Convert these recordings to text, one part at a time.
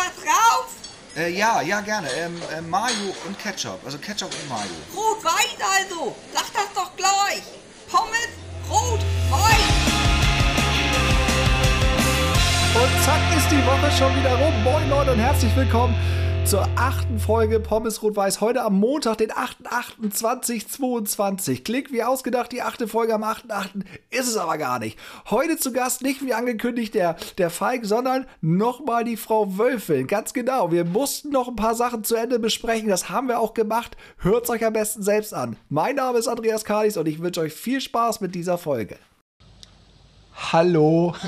was drauf? Äh, ja, ja, gerne. Ähm, äh, Mayo und Ketchup. Also Ketchup und Mayo. Rot-Weiß also. Sag das doch gleich. Pommes, Rot-Weiß. Und zack ist die Woche schon wieder rum. Moin Leute und herzlich willkommen zur achten Folge Pommes Rot-Weiß. Heute am Montag, den 8.28.22. Klick wie ausgedacht, die achte Folge am 8.8. Ist es aber gar nicht. Heute zu Gast nicht wie angekündigt der, der Falk, sondern nochmal die Frau Wölfin. Ganz genau. Wir mussten noch ein paar Sachen zu Ende besprechen. Das haben wir auch gemacht. Hört es euch am besten selbst an. Mein Name ist Andreas Kalis und ich wünsche euch viel Spaß mit dieser Folge. Hallo.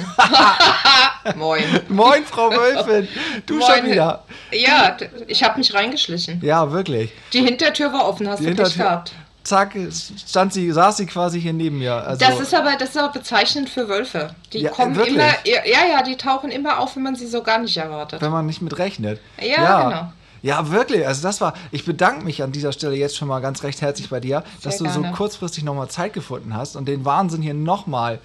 Moin. Moin, Frau Wölfin. Du Moin. schon wieder. Ja, ich habe mich reingeschlichen. Ja, wirklich. Die Hintertür war offen, hast Die du Pech Hintertür- gehabt. Zack, stand sie, saß sie quasi hier neben mir. Also, Das ist aber das ist aber bezeichnend für Wölfe. Die Ja, kommen wirklich? immer, ja, ja, die tauchen immer auf, wenn man sie so gar nicht erwartet. wenn man nicht mit rechnet. Ja, genau. Ja, wirklich. Also das war, ich bedanke mich an dieser Stelle jetzt schon mal ganz recht herzlich bei dir, dass du so gerne. kurzfristig nochmal Zeit gefunden hast und den Wahnsinn hier nochmal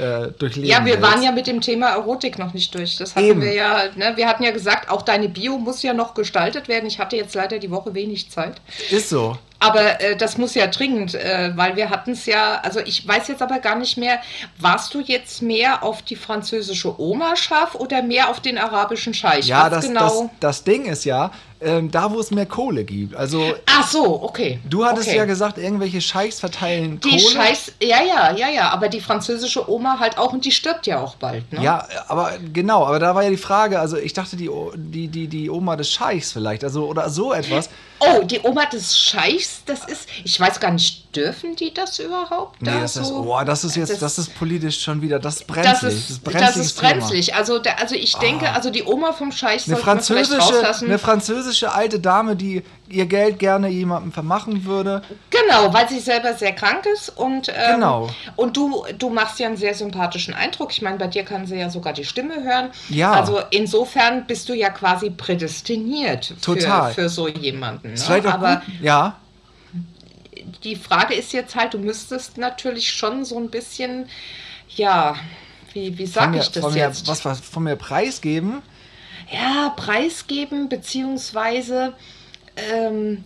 äh, durchleben Ja, wir willst. waren ja mit dem Thema Erotik noch nicht durch. Das hatten Eben. wir ja, ne? Wir hatten ja gesagt, auch deine Bio muss ja noch gestaltet werden. Ich hatte jetzt leider die Woche wenig Zeit. Ist so. Aber äh, das muss ja dringend, äh, weil wir hatten es ja, also ich weiß jetzt aber gar nicht mehr, warst du jetzt mehr auf die französische Oma scharf oder mehr auf den arabischen Scheich? Ja, Was das, genau. das, das Ding ist ja, ähm, da wo es mehr Kohle gibt. Also Ach so, okay. du hattest okay. ja gesagt, irgendwelche Scheichs verteilen Die Kohle. Scheiß, ja, ja, ja, ja, aber die französische Oma halt auch und die stirbt ja auch bald, ne? Ja, aber genau, aber da war ja die Frage, also ich dachte die, die, die, die Oma des Scheichs vielleicht, also oder so etwas. Oh, die Oma des Scheichs, das ist, ich weiß gar nicht, dürfen die das überhaupt? Nee, da das ist, so? oh, das ist jetzt, Das- das, ist politisch schon wieder, das ist Das brenzlig. ist, das ist, brenzliges Thema. Ah. brenzlig. Also, da, also ich denke, also die Oma vom Scheich sollte man vielleicht rauslassen. eine französische alte Dame, die ihr Geld gerne jemandem vermachen würde. Genau, weil sie selber sehr krank ist und ähm, Genau. und du du machst ja einen sehr sympathischen Eindruck. Ich meine, bei dir kann sie ja sogar die Stimme hören. Ja. Also insofern bist du ja quasi prädestiniert Total. Für, für so jemanden. Ne? vielleicht auch Aber gut. Ja, die Frage ist jetzt halt, du müsstest natürlich schon so ein bisschen, ja, wie, wie von sag mir, ich das von mir, jetzt? was, was von mir preisgeben. Ja, preisgeben, beziehungsweise ähm,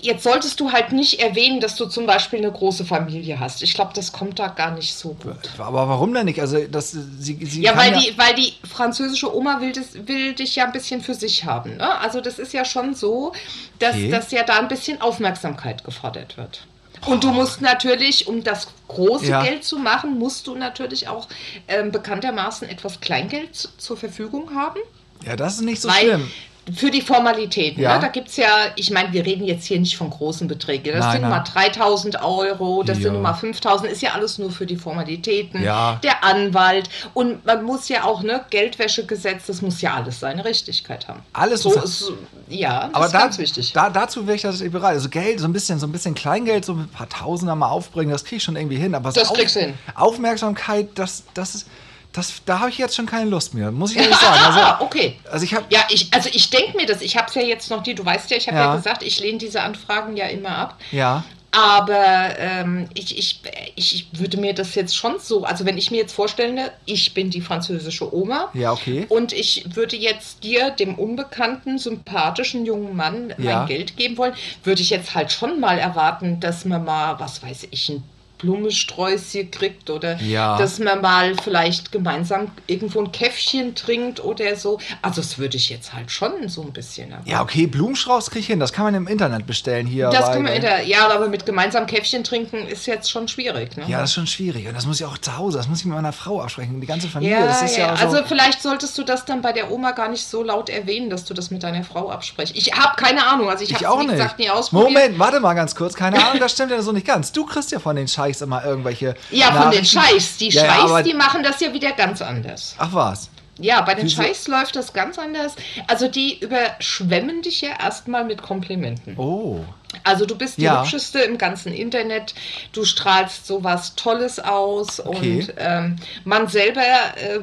jetzt solltest du halt nicht erwähnen, dass du zum Beispiel eine große Familie hast. Ich glaube, das kommt da gar nicht so gut. Aber warum denn nicht? Also das, sie, sie Ja, weil die, weil die französische Oma will, das, will dich ja ein bisschen für sich haben. Ne? Also das ist ja schon so, dass, Okay. dass ja da ein bisschen Aufmerksamkeit gefordert wird. Und du musst natürlich, um das große Ja. Geld zu machen, musst du natürlich auch ähm, bekanntermaßen etwas Kleingeld zu- zur Verfügung haben. Ja, das ist nicht so Weil schlimm. Für die Formalitäten, Ja. ne? da gibt es ja, ich meine, wir reden jetzt hier nicht von großen Beträgen. Das Nein, sind nein. mal 3000 Euro, das Ja. sind mal 5000, ist ja alles nur für die Formalitäten. Ja. Der Anwalt und man muss ja auch, ne, Geldwäschegesetz, das muss ja alles seine Richtigkeit haben. Alles so ist, ja, das Aber ist da, ganz wichtig. Da, dazu wäre ich tatsächlich bereit. Also Geld, so ein bisschen, so ein bisschen Kleingeld, so ein paar Tausender mal aufbringen, das kriege ich schon irgendwie hin. Aber so Das kriegst du hin. Aufmerksamkeit, das, das ist, das, da habe ich jetzt schon keine Lust mehr, muss ich ehrlich sagen. Ah, Also, okay. also ich habe Ja, ich, also ich denke mir das, ich habe es ja jetzt noch nie, du weißt ja, ich habe ja. Ja. gesagt, ich lehne diese Anfragen ja immer ab. ja, Aber ähm, ich, ich, ich würde mir das jetzt schon so, also wenn ich mir jetzt vorstelle, ich bin die französische Oma ja, okay. und ich würde jetzt dir, dem unbekannten, sympathischen jungen Mann, Ja. mein Geld geben wollen, würde ich jetzt halt schon mal erwarten, dass man mal, was weiß ich, ein Blumensträußchen kriegt oder Ja. dass man mal vielleicht gemeinsam irgendwo ein Käffchen trinkt oder so. Also das würde ich jetzt halt schon so ein bisschen erwarten. Ja, okay, Blumenstrauß kriege ich hin. Das kann man im Internet bestellen hier. Das kann man bei- in der, ja, aber mit gemeinsam Käffchen trinken ist jetzt schon schwierig. Ne? Ja, das ist schon schwierig. Und das muss ich auch zu Hause, das muss ich mit meiner Frau absprechen. Die ganze Familie, Ja, das ist ja, ja. so. also vielleicht solltest du das dann bei der Oma gar nicht so laut erwähnen, dass du das mit deiner Frau absprichst. Ich habe keine Ahnung, also ich, ich habe wie nicht. gesagt nie ausprobiert. Moment, warte mal ganz kurz. Keine Ahnung, das stimmt ja so nicht ganz. Du kriegst ja von den Scheichs immer irgendwelche. Ja, von den. Scheiß. Die Ja, ja, Scheiß, aber- die machen das ja wieder ganz anders. Ach was. Ja, bei den Wieso? Scheiß läuft das ganz anders. Also die überschwemmen dich ja erstmal mit Komplimenten. Oh. Also du bist die Ja. hübscheste im ganzen Internet, du strahlst sowas Tolles aus Okay. und ähm, man selber äh,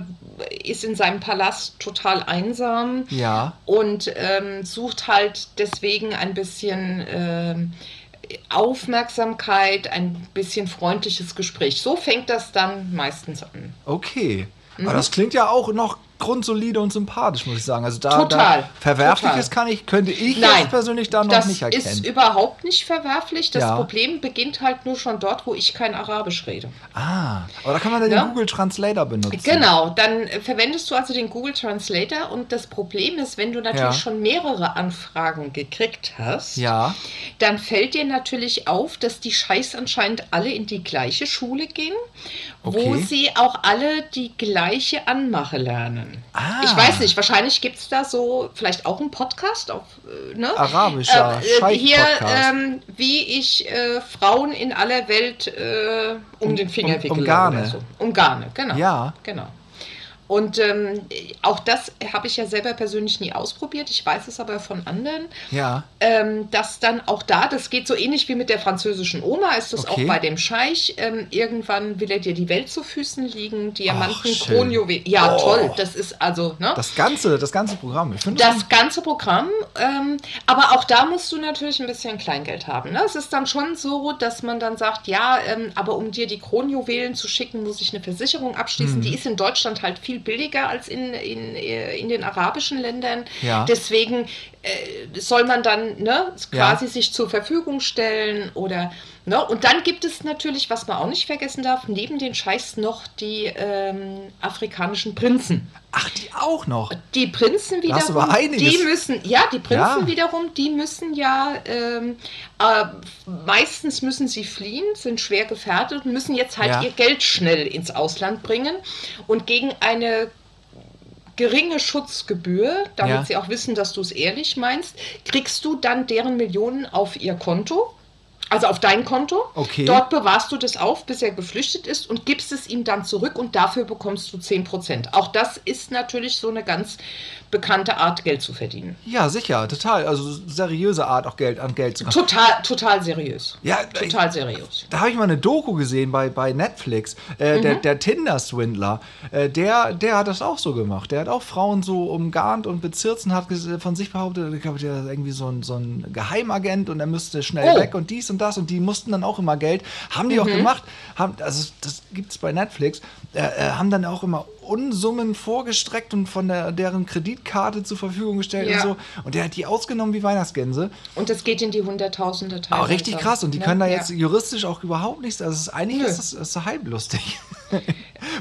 ist in seinem Palast total einsam Ja. und ähm, sucht halt deswegen ein bisschen ähm, Aufmerksamkeit, ein bisschen freundliches Gespräch. So fängt das dann meistens an. Okay. Aber das klingt ja auch noch grundsolide und sympathisch, muss ich sagen. Also da, Total, da Verwerfliches total. kann ich, könnte ich Nein, persönlich da noch das nicht erkennen. ist überhaupt nicht verwerflich. Das Ja. Problem beginnt halt nur schon dort, wo ich kein Arabisch rede. ah, aber da kann man dann Ja. den Google Translator benutzen. Genau, dann verwendest du also den Google Translator und das Problem ist, wenn du natürlich Ja. schon mehrere Anfragen gekriegt hast, Ja, dann fällt dir natürlich auf, dass die Scheiß anscheinend alle in die gleiche Schule gehen, wo Okay. sie auch alle die gleiche Anmache lernen. Ah. Ich weiß nicht, wahrscheinlich gibt es da so vielleicht auch einen Podcast auf, äh, ne? Arabischer äh, Hier, ähm, wie ich äh, Frauen in aller Welt äh, um, den Finger um- wickele. um Garne. Oder so. Um Garne, genau. Ja. Genau. Und ähm, auch das habe ich ja selber persönlich nie ausprobiert. Ich weiß es aber von anderen, ja. ähm, dass dann auch da, das geht so ähnlich wie mit der französischen Oma, ist das Okay. auch bei dem Scheich. Ähm, irgendwann will er dir die Welt zu Füßen liegen, Diamanten, schön. Kronjuwelen. Ja, Oh. toll. Das ist also, ne? Das ganze, das ganze Programm. Ich das, Das ganze Programm, ähm, aber auch da musst du natürlich ein bisschen Kleingeld haben. Ne? Es ist dann schon so, dass man dann sagt, ja, ähm, aber um dir die Kronjuwelen zu schicken, muss ich eine Versicherung abschließen. Mhm. Die ist in Deutschland halt viel billiger als in, in, äh, in den arabischen Ländern. Ja. Deswegen soll man dann ne, Ja. quasi sich zur Verfügung stellen oder ne? und dann gibt es natürlich, was man auch nicht vergessen darf, neben den Scheichs noch die ähm, afrikanischen Prinzen. ach, die auch noch. Die Prinzen wiederum, einiges. die müssen, ja, die Prinzen Ja. wiederum, die müssen ja, ähm, äh, meistens müssen sie fliehen, sind schwer gefährdet und müssen jetzt halt Ja. ihr Geld schnell ins Ausland bringen und gegen eine geringe Schutzgebühr, damit Ja. sie auch wissen, dass du es ehrlich meinst, kriegst du dann deren Millionen auf ihr Konto. Also auf dein Konto. Okay. Dort bewahrst du das auf, bis er geflüchtet ist und gibst es ihm dann zurück und dafür bekommst du 10%. Auch das ist natürlich so eine ganz bekannte Art, Geld zu verdienen. Ja, sicher, total. Also seriöse Art, auch Geld an Geld zu kommen. Total, total seriös. Ja, Total seriös. Da habe ich mal eine Doku gesehen bei, bei Netflix. Äh, der, Mhm. der Tinder-Swindler, äh, der, der hat das auch so gemacht. Der hat auch Frauen so umgarnt und bezirzt und hat von sich behauptet, ich glaube, der ist irgendwie so ein, so ein Geheimagent und er müsste schnell Oh. weg und dies und das und die mussten dann auch immer Geld. Haben die auch Mhm. gemacht. Haben, also das gibt es bei Netflix. Äh, äh, haben dann auch immer Unsummen vorgestreckt und von der, deren Kreditkarte zur Verfügung gestellt Ja. und so. Und der hat die ausgenommen wie Weihnachtsgänse. Und das geht in die Hunderttausende teilweise. Aber richtig krass. Und die Ne? können da Ja. jetzt juristisch auch überhaupt nichts. Also es ist, eigentlich Nö. ist das, ist halblustig.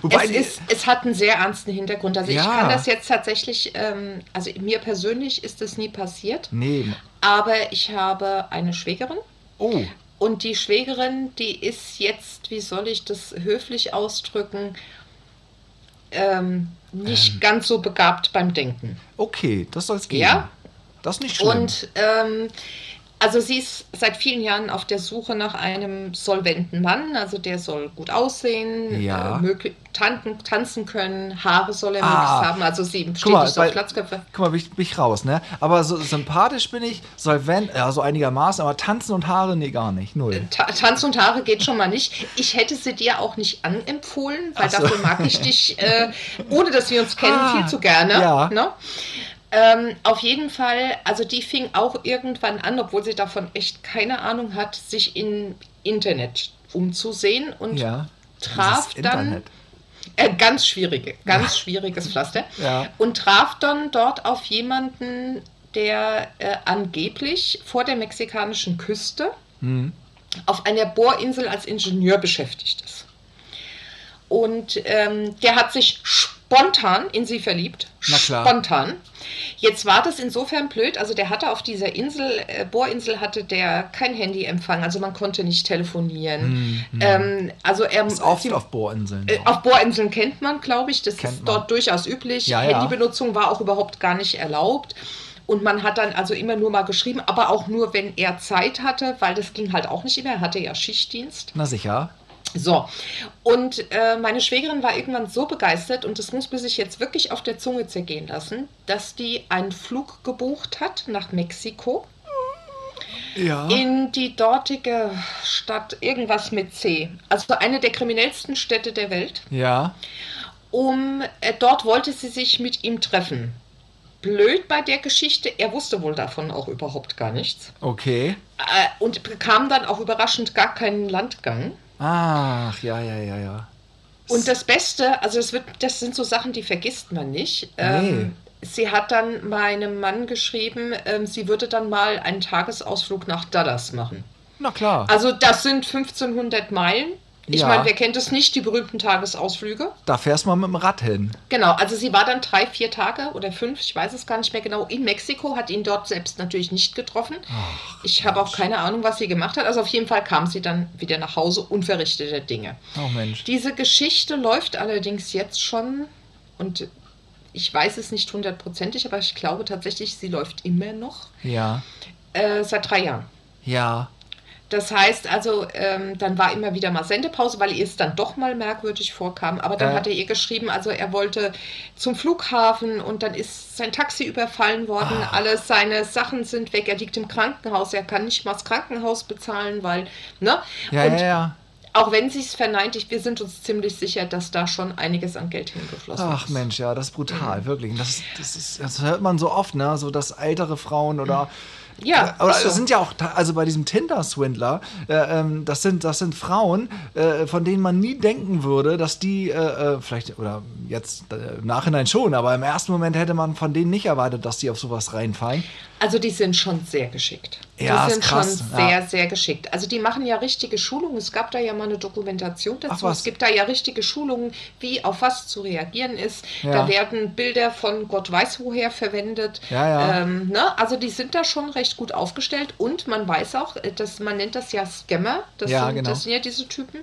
Wobei Es, ist, es hat einen sehr ernsten Hintergrund. Also Ja. ich kann das jetzt tatsächlich, ähm, also mir persönlich ist das nie passiert, Nee. aber ich habe eine Schwägerin Oh. und die Schwägerin, die ist jetzt, wie soll ich das höflich ausdrücken, ähm, nicht ganz so begabt beim Denken. Okay, das soll es gehen. Ja. Das ist nicht schlimm. Und ähm, also sie ist seit vielen Jahren auf der Suche nach einem solventen Mann. Also der soll gut aussehen, Ja. äh, tanken, tanzen können, Haare soll er Ah. möglichst haben. Also sie steht mal, nicht so bei- auf Glatzköpfe. Guck mal, bin ich, bin ich raus, ne? Aber so sympathisch bin ich, solvent, ja, so einigermaßen, aber tanzen und Haare, nee, gar nicht. Null. Ta Tanz und Haare geht schon mal nicht. Ich hätte sie dir auch nicht anempfohlen, weil so. dafür mag ich dich, äh, ohne dass wir uns kennen, Ah, viel zu gerne. ja. Ne? Ähm, auf jeden Fall, also die fing auch irgendwann an, obwohl sie davon echt keine Ahnung hat, sich im Internet umzusehen und Ja. traf dann äh, ganz schwierige, ganz schwieriges Pflaster Ja. und traf dann dort auf jemanden, der äh, angeblich vor der mexikanischen Küste Hm. auf einer Bohrinsel als Ingenieur beschäftigt ist. Und ähm, der hat sich spontan in sie verliebt. Na klar. Spontan. Jetzt war das insofern blöd, also der hatte auf dieser Insel, äh, Bohrinsel hatte der kein Handyempfang, also man konnte nicht telefonieren. Ähm, also er Ist oft sie- auf Bohrinseln. äh, auf Bohrinseln kennt man, glaube ich. Das Kennt ist man. dort durchaus üblich. Ja, ja. Handybenutzung war auch überhaupt gar nicht erlaubt. Und man hat dann also immer nur mal geschrieben, aber auch nur, wenn er Zeit hatte, weil das ging halt auch nicht immer. Er hatte ja Schichtdienst. Na sicher. So, und äh, meine Schwägerin war irgendwann so begeistert, und das muss man sich jetzt wirklich auf der Zunge zergehen lassen, dass die einen Flug gebucht hat nach Mexiko Ja. in die dortige Stadt, irgendwas mit C. Also eine der kriminellsten Städte der Welt ja. um äh, dort wollte sie sich mit ihm treffen. Blöd bei der Geschichte, er wusste wohl davon auch überhaupt gar nichts Okay. äh, und bekam dann auch überraschend gar keinen Landgang. Ach, ja, ja, ja, ja. Und das Beste, also das, wird, das sind so Sachen, die vergisst man nicht. Ähm, sie hat dann meinem Mann geschrieben, ähm, sie würde dann mal einen Tagesausflug nach Dallas machen. Na klar. Also das sind 1500 Meilen. Ich Ja. meine, wer kennt es nicht, die berühmten Tagesausflüge? da fährst du mal mit dem Rad hin. Genau, also sie war dann drei, vier Tage oder fünf, ich weiß es gar nicht mehr genau, in Mexiko, hat ihn dort selbst natürlich nicht getroffen. ich habe auch keine Ahnung, was sie gemacht hat. Also auf jeden Fall kam sie dann wieder nach Hause unverrichteter Dinge. Oh Mensch. Diese Geschichte läuft allerdings jetzt schon und ich weiß es nicht hundertprozentig, aber ich glaube tatsächlich, sie läuft immer noch Ja. äh, seit drei Jahren. Ja. Das heißt also, ähm, dann war immer wieder mal Sendepause, weil ihr es dann doch mal merkwürdig vorkam. Aber dann Ja. hat er ihr geschrieben, also er wollte zum Flughafen und dann ist sein Taxi überfallen worden. Ah. Alle seine Sachen sind weg. Er liegt im Krankenhaus. Er kann nicht mal das Krankenhaus bezahlen, weil, ne? Ja, und ja, ja. auch wenn sie es verneint, ich, wir sind uns ziemlich sicher, dass da schon einiges an Geld hingeflossen Ach ist. Mensch, ja, das ist brutal, wirklich. Das, das, ist, das hört man so oft, ne? So, dass ältere Frauen oder. Ja, aber ist so. sind ja auch, also bei diesem Tinder-Swindler, äh, ähm, das, sind, das sind Frauen, äh, von denen man nie denken würde, dass die, äh, äh, vielleicht, oder jetzt äh, im Nachhinein schon, aber im ersten Moment hätte man von denen nicht erwartet, dass die auf sowas reinfallen. Also die sind schon sehr geschickt. Ja, die ist sind krass, schon ja. sehr, sehr geschickt. Also die machen ja richtige Schulungen. Es gab da ja mal eine Dokumentation dazu. Ach? Es gibt da ja richtige Schulungen, wie auf was zu reagieren ist. Ja. Da werden Bilder von Gott weiß woher verwendet. Ja, ja. Ähm, ne? Also die sind da schon recht gut aufgestellt und man weiß auch, äh, dass man nennt das ja Scammer. Das, Ja, sind, genau. das sind ja diese Typen.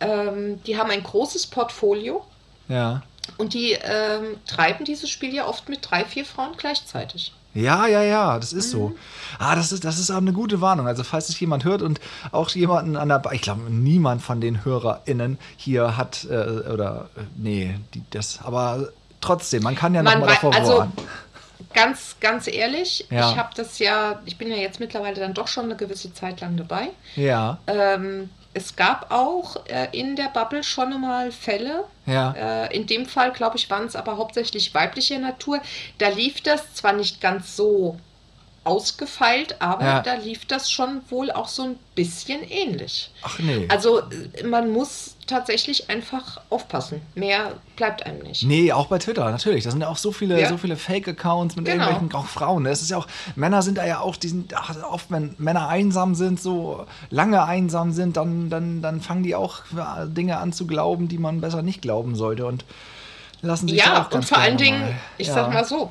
Ähm, die haben ein großes Portfolio. Ja. Und die ähm, treiben dieses Spiel ja oft mit drei, vier Frauen gleichzeitig. Ja, ja, ja, das ist Mhm. so. Ah, das ist, das ist auch eine gute Warnung. Also, falls es jemand hört und auch jemanden an der, Ba- ich glaube, niemand von den HörerInnen hier hat, äh, oder, äh, nee, die, das, aber trotzdem, man kann ja nochmal davor also, warnen. Ganz, ganz ehrlich, Ja. ich habe das ja, ich bin ja jetzt mittlerweile dann doch schon eine gewisse Zeit lang dabei. Ja, Ähm, es gab auch äh, in der Bubble schon mal Fälle. ja. Äh, in dem Fall, glaube ich, waren es aber hauptsächlich weiblicher Natur. Da lief das zwar nicht ganz so ausgefeilt, aber Ja. da lief das schon wohl auch so ein bisschen ähnlich. Ach nee. Also äh, man muss tatsächlich einfach aufpassen. Mehr bleibt einem nicht. Nee, auch bei Twitter, natürlich. Da sind ja auch so viele, Ja. so viele Fake-Accounts mit Genau. irgendwelchen, auch Frauen. ne? Es ist ja auch, Männer sind da ja auch, die sind ach, oft, wenn Männer einsam sind, so lange einsam sind, dann, dann, dann fangen die auch äh, Dinge an zu glauben, die man besser nicht glauben sollte und lassen sich Ja, auch und vor allen Dingen, mal- ich ja, sag mal so,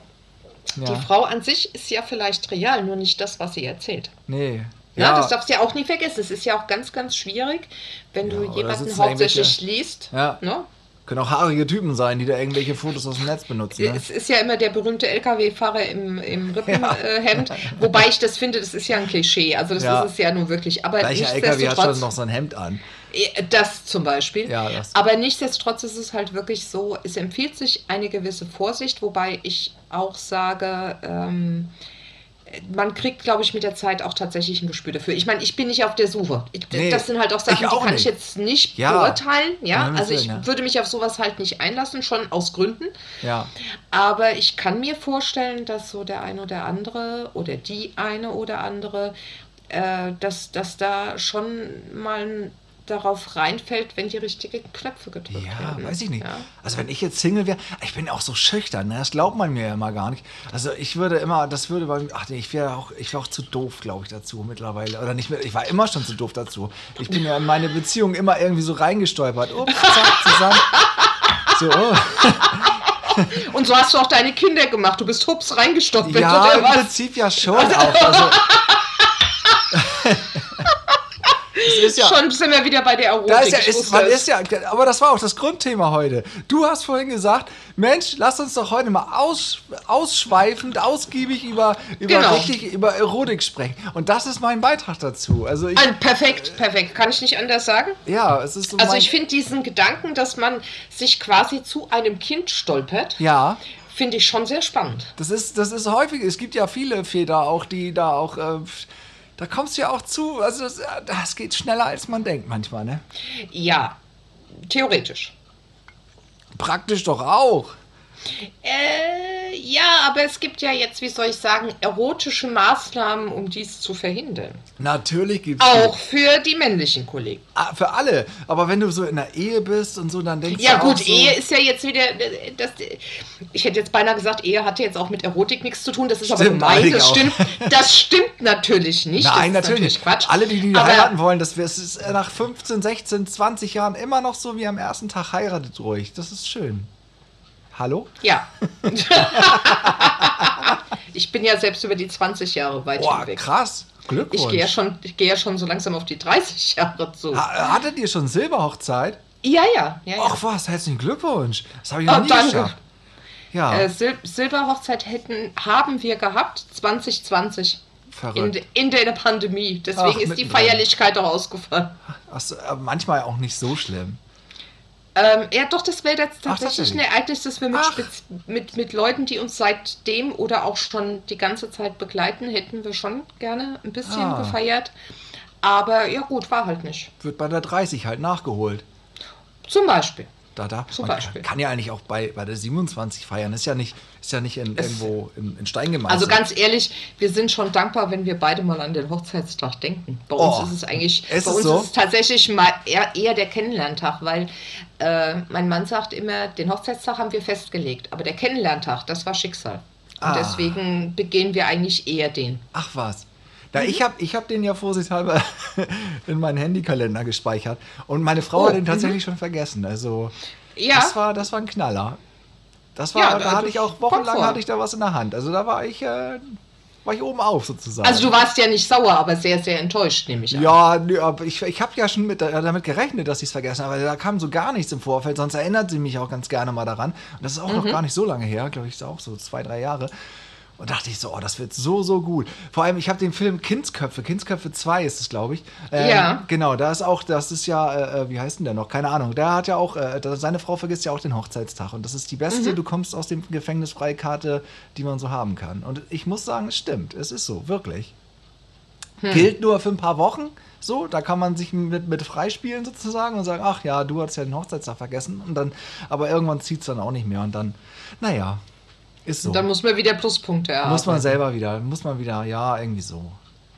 ja. die Frau an sich ist ja vielleicht real, nur nicht das, was sie erzählt. Nee. Ja, das darfst du ja auch nie vergessen. Es ist ja auch ganz, ganz schwierig, wenn Ja, du jemanden hauptsächlich liest. Ja. Ne? Können auch haarige Typen sein, die da irgendwelche Fotos aus dem Netz benutzen. Ne? Es ist ja immer der berühmte LKW-Fahrer im, im Ja. Rippenhemd, wobei ich das finde, das ist ja ein Klischee. Also das Ja. ist es ja nun wirklich. Aber Gleicher LKW hat schon noch sein Hemd an. Äh, Das zum Beispiel. Ja, das. Aber nichtsdestotrotz ist es halt wirklich so, es empfiehlt sich eine gewisse Vorsicht, wobei ich auch sage, ähm, man kriegt, glaube ich, mit der Zeit auch tatsächlich ein Gespür dafür. Ich meine, ich bin nicht auf der Suche. Ich, Nee, das sind halt auch Sachen, auch die kann nicht. ich jetzt nicht Ja. beurteilen. Ja, also ich ja. würde mich auf sowas halt nicht einlassen, schon aus Gründen. Ja. Aber ich kann mir vorstellen, dass so der eine oder andere oder die eine oder andere, äh, dass, dass da schon mal darauf reinfällt, wenn die richtigen Knöpfe gedrückt Ja, werden. weiß ich nicht. Ja. Also wenn ich jetzt Single wäre, ich bin auch so schüchtern, ne? das glaubt man mir ja immer gar nicht. Also ich würde immer, das würde bei mir, ach nee, ich wäre auch, ich wäre auch zu doof, glaube ich, dazu mittlerweile. Oder nicht mehr, ich war immer schon zu doof dazu. Ich bin ja in meine Beziehung immer irgendwie so reingestolpert. Ups, zack, zusammen. So, oh. Und so hast du auch deine Kinder gemacht. Du bist hups reingestopft. Ja, im was? Prinzip ja schon auch. Also, es ist ja, Schon sind wir wieder bei der Erotik. Da ist ja, ist, man ist ja, aber das war auch das Grundthema heute. Du hast vorhin gesagt, Mensch, lass uns doch heute mal aus, ausschweifend, ausgiebig über, über, Genau. richtig, über Erotik sprechen. Und das ist mein Beitrag dazu. Also ich, perfekt, perfekt. Kann ich nicht anders sagen. ja, es ist so Also ich finde diesen Gedanken, dass man sich quasi zu einem Kind stolpert, ja, finde ich schon sehr spannend. das ist, das ist häufig, es gibt ja viele Väter auch, die da auch, äh, da kommst du ja auch zu, also das, das geht schneller als man denkt manchmal, ne? Ja, theoretisch. Praktisch doch auch. Äh, Ja, aber es gibt ja jetzt, wie soll ich sagen, erotische Maßnahmen, um dies zu verhindern. Natürlich gibt es Auch für die männlichen Kollegen. für alle. Aber wenn du so in der Ehe bist und so, dann denkst Ja du gut, auch so, Ehe ist ja jetzt wieder, das, ich hätte jetzt beinahe gesagt, Ehe hatte jetzt auch mit Erotik nichts zu tun. Das ist aber Stimmt, gemein, eigentlich das stimmt, das stimmt natürlich nicht. Nein, das natürlich nicht. Quatsch. Alle, die, die Aber- heiraten wollen, das ist nach 15, 16, 20 Jahren immer noch so wie am ersten Tag heiratet ruhig. Das ist schön. Hallo? Ja. ich bin ja selbst über die 20 Jahre weit Boah, hinweg. krass. Glückwunsch. Ich gehe ja, schon, ich gehe ja schon so langsam auf die 30 Jahre zu. Ha hattet ihr schon Silberhochzeit? Ja, ja. ja, ja. Ach was, herzlichen Glückwunsch. Das habe ich noch Oh, nie danke. geschafft. Ja, Äh, Sil Silberhochzeit hätten, haben wir gehabt 2020 in, verrückt. de- in der Pandemie. Deswegen Ach, ist die. Feierlichkeit auch ausgefallen. Ach äh, manchmal auch nicht so schlimm. Ähm, ja, doch, das wäre jetzt Ach, tatsächlich ein tatsächlich. Ereignis, das wir mit, Ach. Spez mit, mit Leuten, die uns seitdem oder auch schon die ganze Zeit begleiten, hätten wir schon gerne ein bisschen Ah. gefeiert. Aber ja gut, war halt nicht. Wird bei der 30 halt nachgeholt. Zum Beispiel. Da, da. Zum Man Beispiel. kann ja eigentlich auch bei, bei der 27 feiern. Ist ja nicht, ist ja nicht in, irgendwo in, in Stein gemeißelt. Also ganz ehrlich, wir sind schon dankbar, wenn wir beide mal an den Hochzeitstag denken. Bei Oh, uns ist es eigentlich, ist bei uns so? ist es tatsächlich mal eher, eher der Kennenlerntag, weil äh, mein Mann sagt immer, den Hochzeitstag haben wir festgelegt, aber der Kennenlerntag, das war Schicksal. Und Ah. deswegen begehen wir eigentlich eher den. Ach was. Na, Mhm. ich habe ich hab den ja vorsichtshalber in meinen Handykalender gespeichert. Und meine Frau Oh, hat den tatsächlich schon vergessen. Also, Ja. das, war, das war ein Knaller. Das war, Ja, da hatte ich auch wochenlang hatte ich da was in der Hand. Also da war ich, äh, war ich oben auf sozusagen. Also du warst ja nicht sauer, aber sehr, sehr enttäuscht, nehme ich an. Ja, nö, aber ich, ich habe ja schon mit, äh, damit gerechnet, dass ich es vergessen habe, da kam so gar nichts im Vorfeld, sonst erinnert sie mich auch ganz gerne mal daran. Und das ist auch Mhm. noch gar nicht so lange her, glaube ich, ist auch so zwei, drei Jahre. Und dachte ich so, oh, das wird so, so gut. Vor allem, ich habe den Film Kindsköpfe, Kindsköpfe 2 ist es, glaube ich. Ähm, Ja. Genau, da ist auch, das ist ja, äh, äh, wie heißt denn der noch? Keine Ahnung. Der hat ja auch, äh, seine Frau vergisst ja auch den Hochzeitstag. Und das ist die beste, Mhm. du kommst aus dem Gefängnis Freikarte, die man so haben kann. Und ich muss sagen, es stimmt. Es ist so, wirklich. Hm. Gilt nur für ein paar Wochen. So, da kann man sich mit, mit freispielen sozusagen und sagen, ach ja, du hast ja den Hochzeitstag vergessen. Und dann, aber irgendwann zieht es dann auch nicht mehr. Und dann, naja, ist so. Dann muss man wieder Pluspunkte erhalten. muss man selber wieder, muss man wieder, ja, irgendwie so.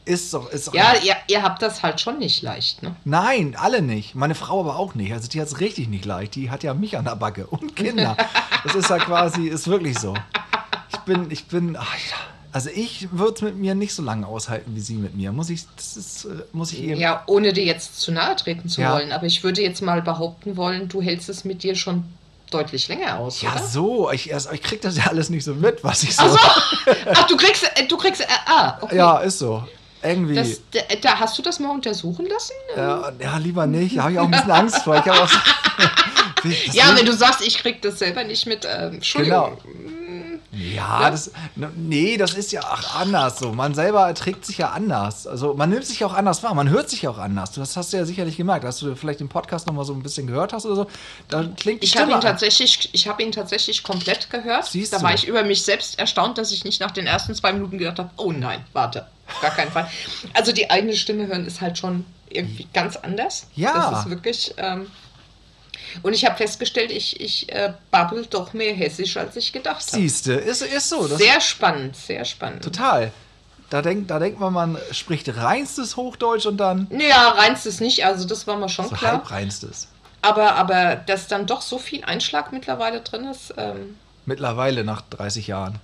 Ist doch, ist doch. Ja, ihr, ihr habt das halt schon nicht leicht, ne? Nein, alle nicht. Meine Frau aber auch nicht. Also die hat es richtig nicht leicht. Die hat ja mich an der Backe und Kinder. Das ist ja quasi, ist wirklich so. Ich bin, ich bin, ach also ich würde es mit mir nicht so lange aushalten wie sie mit mir. Muss ich, das ist, äh, muss ich eben. Ja, ohne dir jetzt zu nahe treten zu Ja. wollen. Aber ich würde jetzt mal behaupten wollen, du hältst es mit dir schon deutlich länger aus, Ja, oder? so. Ich, also ich krieg das ja alles nicht so mit, was ich so. Ach so. Ach, du kriegst, äh, du kriegst, äh, ah, okay. Ja, ist so. Irgendwie. Das, da, da hast du das mal untersuchen lassen? ja, ja, lieber nicht. Da habe ich auch ein bisschen Angst vor. Ich habe auch so, Ja, wenn du sagst, ich krieg das selber nicht mit, ähm, Entschuldigung. Genau. Ja, das. n- Nee, das ist ja ach, anders so. Man selber erträgt sich ja anders. Also man nimmt sich auch anders wahr, man hört sich auch anders. Das hast du ja sicherlich gemerkt. Hast du vielleicht den Podcast noch mal so ein bisschen gehört hast oder so, dann klingt die Ich habe ihn tatsächlich, ich habe ihn tatsächlich komplett gehört. Siehst da du. war ich über mich selbst erstaunt, dass ich nicht nach den ersten zwei Minuten gedacht habe, oh nein, warte, gar keinen Fall. Also die eigene Stimme hören ist halt schon irgendwie ganz anders. Ja. Das ist wirklich. Ähm, und ich habe festgestellt, ich, ich äh, babbel doch mehr hessisch, als ich gedacht habe. Siehste, ist, ist so. Das Sehr spannend, sehr spannend. total. Da denkt, da denkt man, man spricht reinstes Hochdeutsch und dann Ja, reinstes nicht, also das war mir schon so klar. halbreinstes. Aber, aber dass dann doch so viel Einschlag mittlerweile drin ist, ähm, Mittlerweile nach 30 Jahren.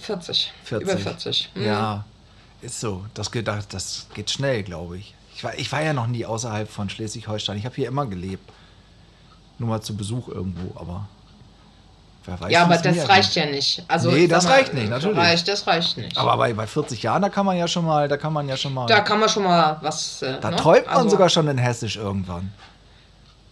40, 40. Über 40. Mhm. Ja, ist so. Das geht, das- das geht schnell, glaube ich. Ich war, ich war ja noch nie außerhalb von Schleswig-Holstein. Ich habe hier immer gelebt. Nur mal zu Besuch irgendwo, aber wer weiß. Ja, aber das mir reicht ja nicht. Also, Nee, das mal, reicht nicht, natürlich. Reicht, das reicht nicht. Aber bei, bei 40 Jahren, da kann man ja schon mal, da kann man ja schon mal. da kann man schon mal was. Äh, da ne? träumt man Also, sogar schon in Hessisch irgendwann.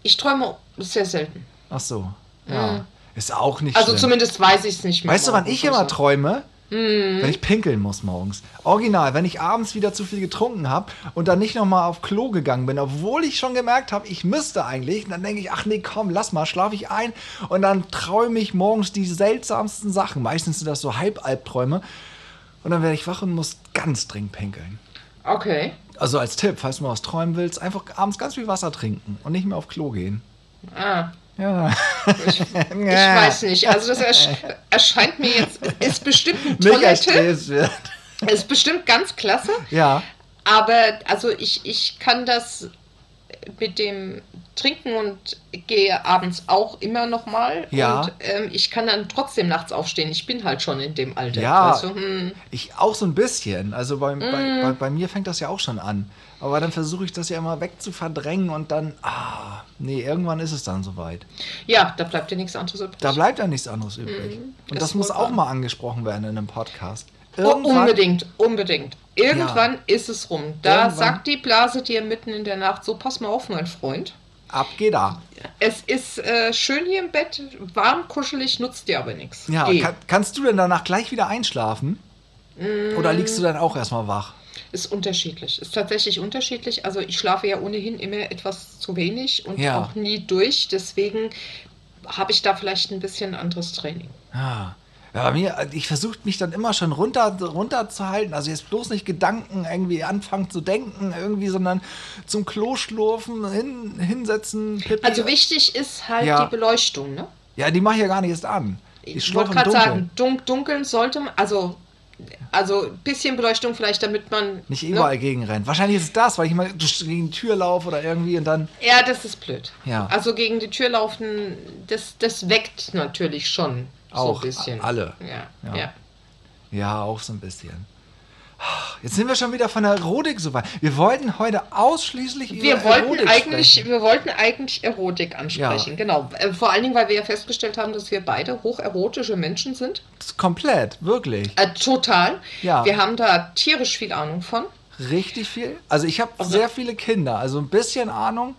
Ich träume sehr selten. Ach so. Ja. Ist auch nicht Also schlimm. zumindest weiß ich es nicht mehr. Weißt du, wann ich immer so. träume? Mhm. Wenn ich pinkeln muss morgens. Original, wenn ich abends wieder zu viel getrunken habe und dann nicht nochmal auf Klo gegangen bin, obwohl ich schon gemerkt habe, ich müsste eigentlich. Dann denke ich, ach nee, komm, lass mal, schlafe ich ein. Und dann träume ich morgens die seltsamsten Sachen. Meistens sind das so Halbalbträume. Und dann werde ich wach und muss ganz dringend pinkeln. Okay. Also als Tipp, falls du mal was träumen willst, einfach abends ganz viel Wasser trinken und nicht mehr auf Klo gehen. Ah. Ja. Ich, ich weiß nicht. Also das ersch erscheint mir jetzt, ist bestimmt ein toller Tipp. Ist bestimmt ganz klasse. Ja. Aber also ich, ich kann das mit dem Trinken und gehe abends auch immer noch mal. Ja. Und ähm, ich kann dann trotzdem nachts aufstehen. Ich bin halt schon in dem Alter. Ja. Weißt du? hm, Ich auch so ein bisschen. Also bei, bei, Mm. bei, bei mir fängt das ja auch schon an. Aber dann versuche ich das ja immer weg zu verdrängen und dann, ah, nee, irgendwann ist es dann soweit. ja, da bleibt dir nichts anderes übrig. Da bleibt ja nichts anderes übrig. Und Mm, ist das muss auch mal angesprochen werden in einem Podcast. Oh, Irgendwann, unbedingt, unbedingt. Irgendwann ist es rum. Da Irgendwann- sagt die Blase dir mitten in der Nacht, so pass mal auf, mein Freund. ab geht da. Es ist äh, schön hier im Bett, warm, kuschelig, nutzt dir aber nichts. Ja, Geh. kann, kannst du denn danach gleich wieder einschlafen? Mm. Oder liegst du dann auch erstmal wach? Ist unterschiedlich. Ist tatsächlich unterschiedlich. Also ich schlafe ja ohnehin immer etwas zu wenig und Ja. auch nie durch. Deswegen habe ich da vielleicht ein bisschen anderes Training. Ja. Ja, bei mir, ich versuche mich dann immer schon runter, runterzuhalten. Also jetzt bloß nicht Gedanken irgendwie anfangen zu denken, irgendwie, sondern zum Klo schlurfen, hin, hinsetzen, Pipi. Also wichtig ist halt Ja. die Beleuchtung. Ne? Ja, die mache ich ja gar nicht erst an. Ich Ich wollte gerade sagen, dun dunkeln sollte man, also, also ein bisschen Beleuchtung vielleicht, damit man. Nicht ne? überall gegenrennen. Wahrscheinlich ist es das, weil ich mal gegen die Tür laufe oder irgendwie und dann. Ja, das ist blöd. Ja. Also gegen die Tür laufen, das, das weckt natürlich schon Auch, so ein bisschen. alle. Ja, Ja. ja. Ja, auch so ein bisschen. Jetzt sind wir schon wieder von der Erotik so weit. Wir wollten heute ausschließlich über Wir wollten, Erotik eigentlich, sprechen. wir wollten eigentlich Erotik ansprechen, Ja. genau. Äh, Vor allen Dingen, weil wir ja festgestellt haben, dass wir beide hocherotische Menschen sind. Komplett, wirklich. Äh, total. Ja. Wir haben da tierisch viel Ahnung von. Richtig viel. Also ich habe sehr viele Kinder, also ein bisschen Ahnung.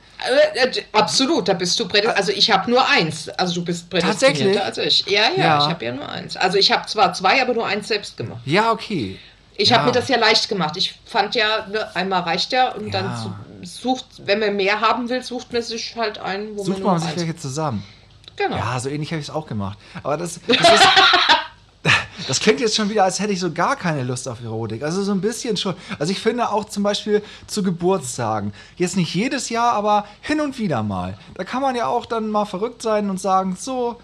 Äh, äh, absolut, da bist du prädestiniert. Also ich habe nur eins. Also du bist Tatsächlich? prädestinierter als ich. Ja, ja, Ja. ich habe ja nur eins. Also ich habe zwar zwei, aber nur eins selbst gemacht. Ja, okay. Ich Ja. habe mir das ja leicht gemacht. Ich fand ja, ne, einmal reicht ja und dann Ja. su- sucht, wenn man mehr haben will, sucht man sich halt einen, wo Sucht man man sich welche zusammen. Genau. Ja, so ähnlich habe ich es auch gemacht. Aber das, das ist. Das klingt jetzt schon wieder, als hätte ich so gar keine Lust auf Erotik. Also so ein bisschen schon. Also ich finde auch zum Beispiel zu Geburtstagen. Jetzt nicht jedes Jahr, aber hin und wieder mal. Da kann man ja auch dann mal verrückt sein und sagen, so,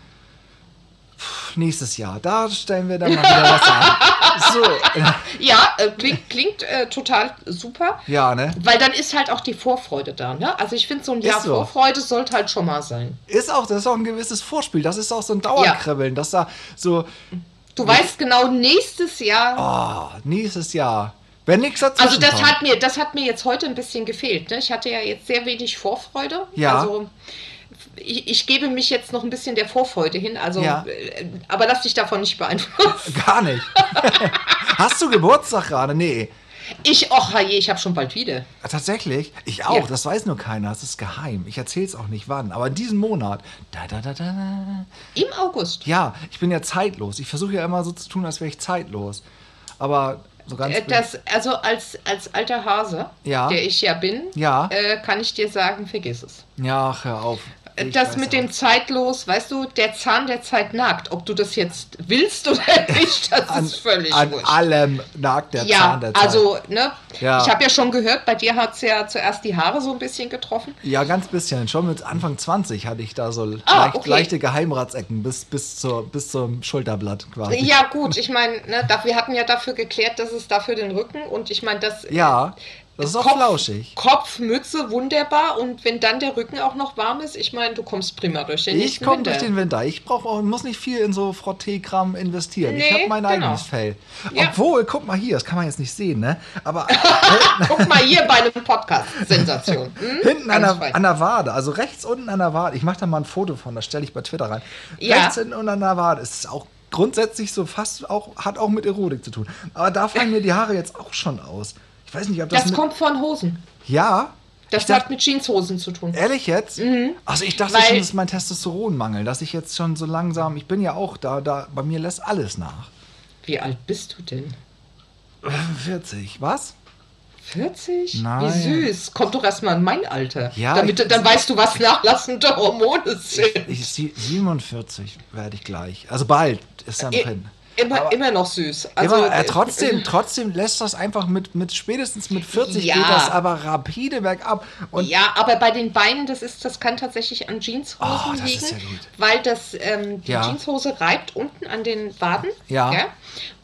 nächstes Jahr, da stellen wir dann mal wieder was an. So, Ja, äh, klingt, klingt äh, total super. ja, ne? Weil dann ist halt auch die Vorfreude da. Ne? Also ich finde, so ein Jahr so. Vorfreude sollte halt schon mal sein. Ist auch, das ist auch ein gewisses Vorspiel. Das ist auch so ein Dauerkribbeln, dass da so, Du weißt genau, nächstes Jahr. oh, nächstes Jahr. Wenn nichts dazwischen Also das kommt. hat mir, das hat mir jetzt heute ein bisschen gefehlt. Ne? Ich hatte ja jetzt sehr wenig Vorfreude. Ja. Also ich, ich gebe mich jetzt noch ein bisschen der Vorfreude hin. Also, Ja. äh, aber lass dich davon nicht beeinflussen. Gar nicht. Hast du Geburtstag gerade? Nee. Ich, och je, ich habe schon bald wieder. Tatsächlich? Ich auch. Ja. Das weiß nur keiner. Das ist geheim. Ich erzähle es auch nicht wann. Aber diesen Monat. Da, da, da, da. Im August. Ja, ich bin ja zeitlos. Ich versuche ja immer so zu tun, als wäre ich zeitlos. Aber so ganz. Äh, Das, also als, als alter Hase, Ja. der ich ja bin, Ja. äh, kann ich dir sagen, vergiss es. ja, ach, hör auf. Ich das mit auch. dem zeitlos, weißt du, der Zahn der Zeit nagt. Ob du das jetzt willst oder nicht, das An, ist völlig an wurscht. allem nagt der ja, Zahn der Zeit. also, ne, Ja. ich habe ja schon gehört, bei dir hat es ja zuerst die Haare so ein bisschen getroffen. Ja, ganz bisschen. Schon mit Anfang 20 hatte ich da so Ah, leicht, okay. leichte Geheimratsecken bis, bis, zur, bis zum Schulterblatt quasi. Ja, gut, ich meine, ne, wir hatten ja dafür geklärt, dass es dafür den Rücken und ich meine, das Ja, das ist auch Kopf, flauschig. Kopf, Mütze, wunderbar und wenn dann der Rücken auch noch warm ist, ich meine, du kommst prima durch den Ich nächsten komme durch den Winter. Ich brauche auch, muss nicht viel in so Frotteekram investieren. ich Nee, habe mein genau. eigenes Fell. Ja. Obwohl, guck mal hier, das kann man jetzt nicht sehen, ne? Aber Guck mal hier bei einem Podcast. Sensation. Hm? hinten an der, an der Wade, also rechts unten an der Wade, ich mache da mal ein Foto von, das stelle ich bei Twitter rein. Ja. Rechts unten an der Wade ist es auch grundsätzlich so fast auch, hat auch mit Erotik zu tun. Aber da fallen mir die Haare jetzt auch schon aus. Ich weiß nicht, ob das. Das kommt von Hosen. ja. Das ich dachte, hat mit Jeanshosen zu tun. Ehrlich jetzt? Also ich dachte Mhm. Weil- schon, das ist mein Testosteronmangel, dass ich jetzt schon so langsam, ich bin ja auch da, da, bei mir lässt alles nach. Wie alt bist du denn? 40, was? 40? Nein. Wie süß. Kommt doch erstmal in mein Alter. Ja, Damit, ich- dann weißt du, was nachlassende Hormone sind. Ich, sie- 47 werde ich gleich. Also bald ist dann drin. Immer, immer noch süß. Also, Immer, äh, äh, trotzdem, trotzdem lässt das einfach mit, mit spätestens mit 40 Ja. geht das aber rapide bergab. Und ja, aber bei den Beinen, das ist, das kann tatsächlich an Jeanshosen Oh, liegen, ja weil das ähm, die Ja. Jeanshose reibt unten an den Waden. Ja.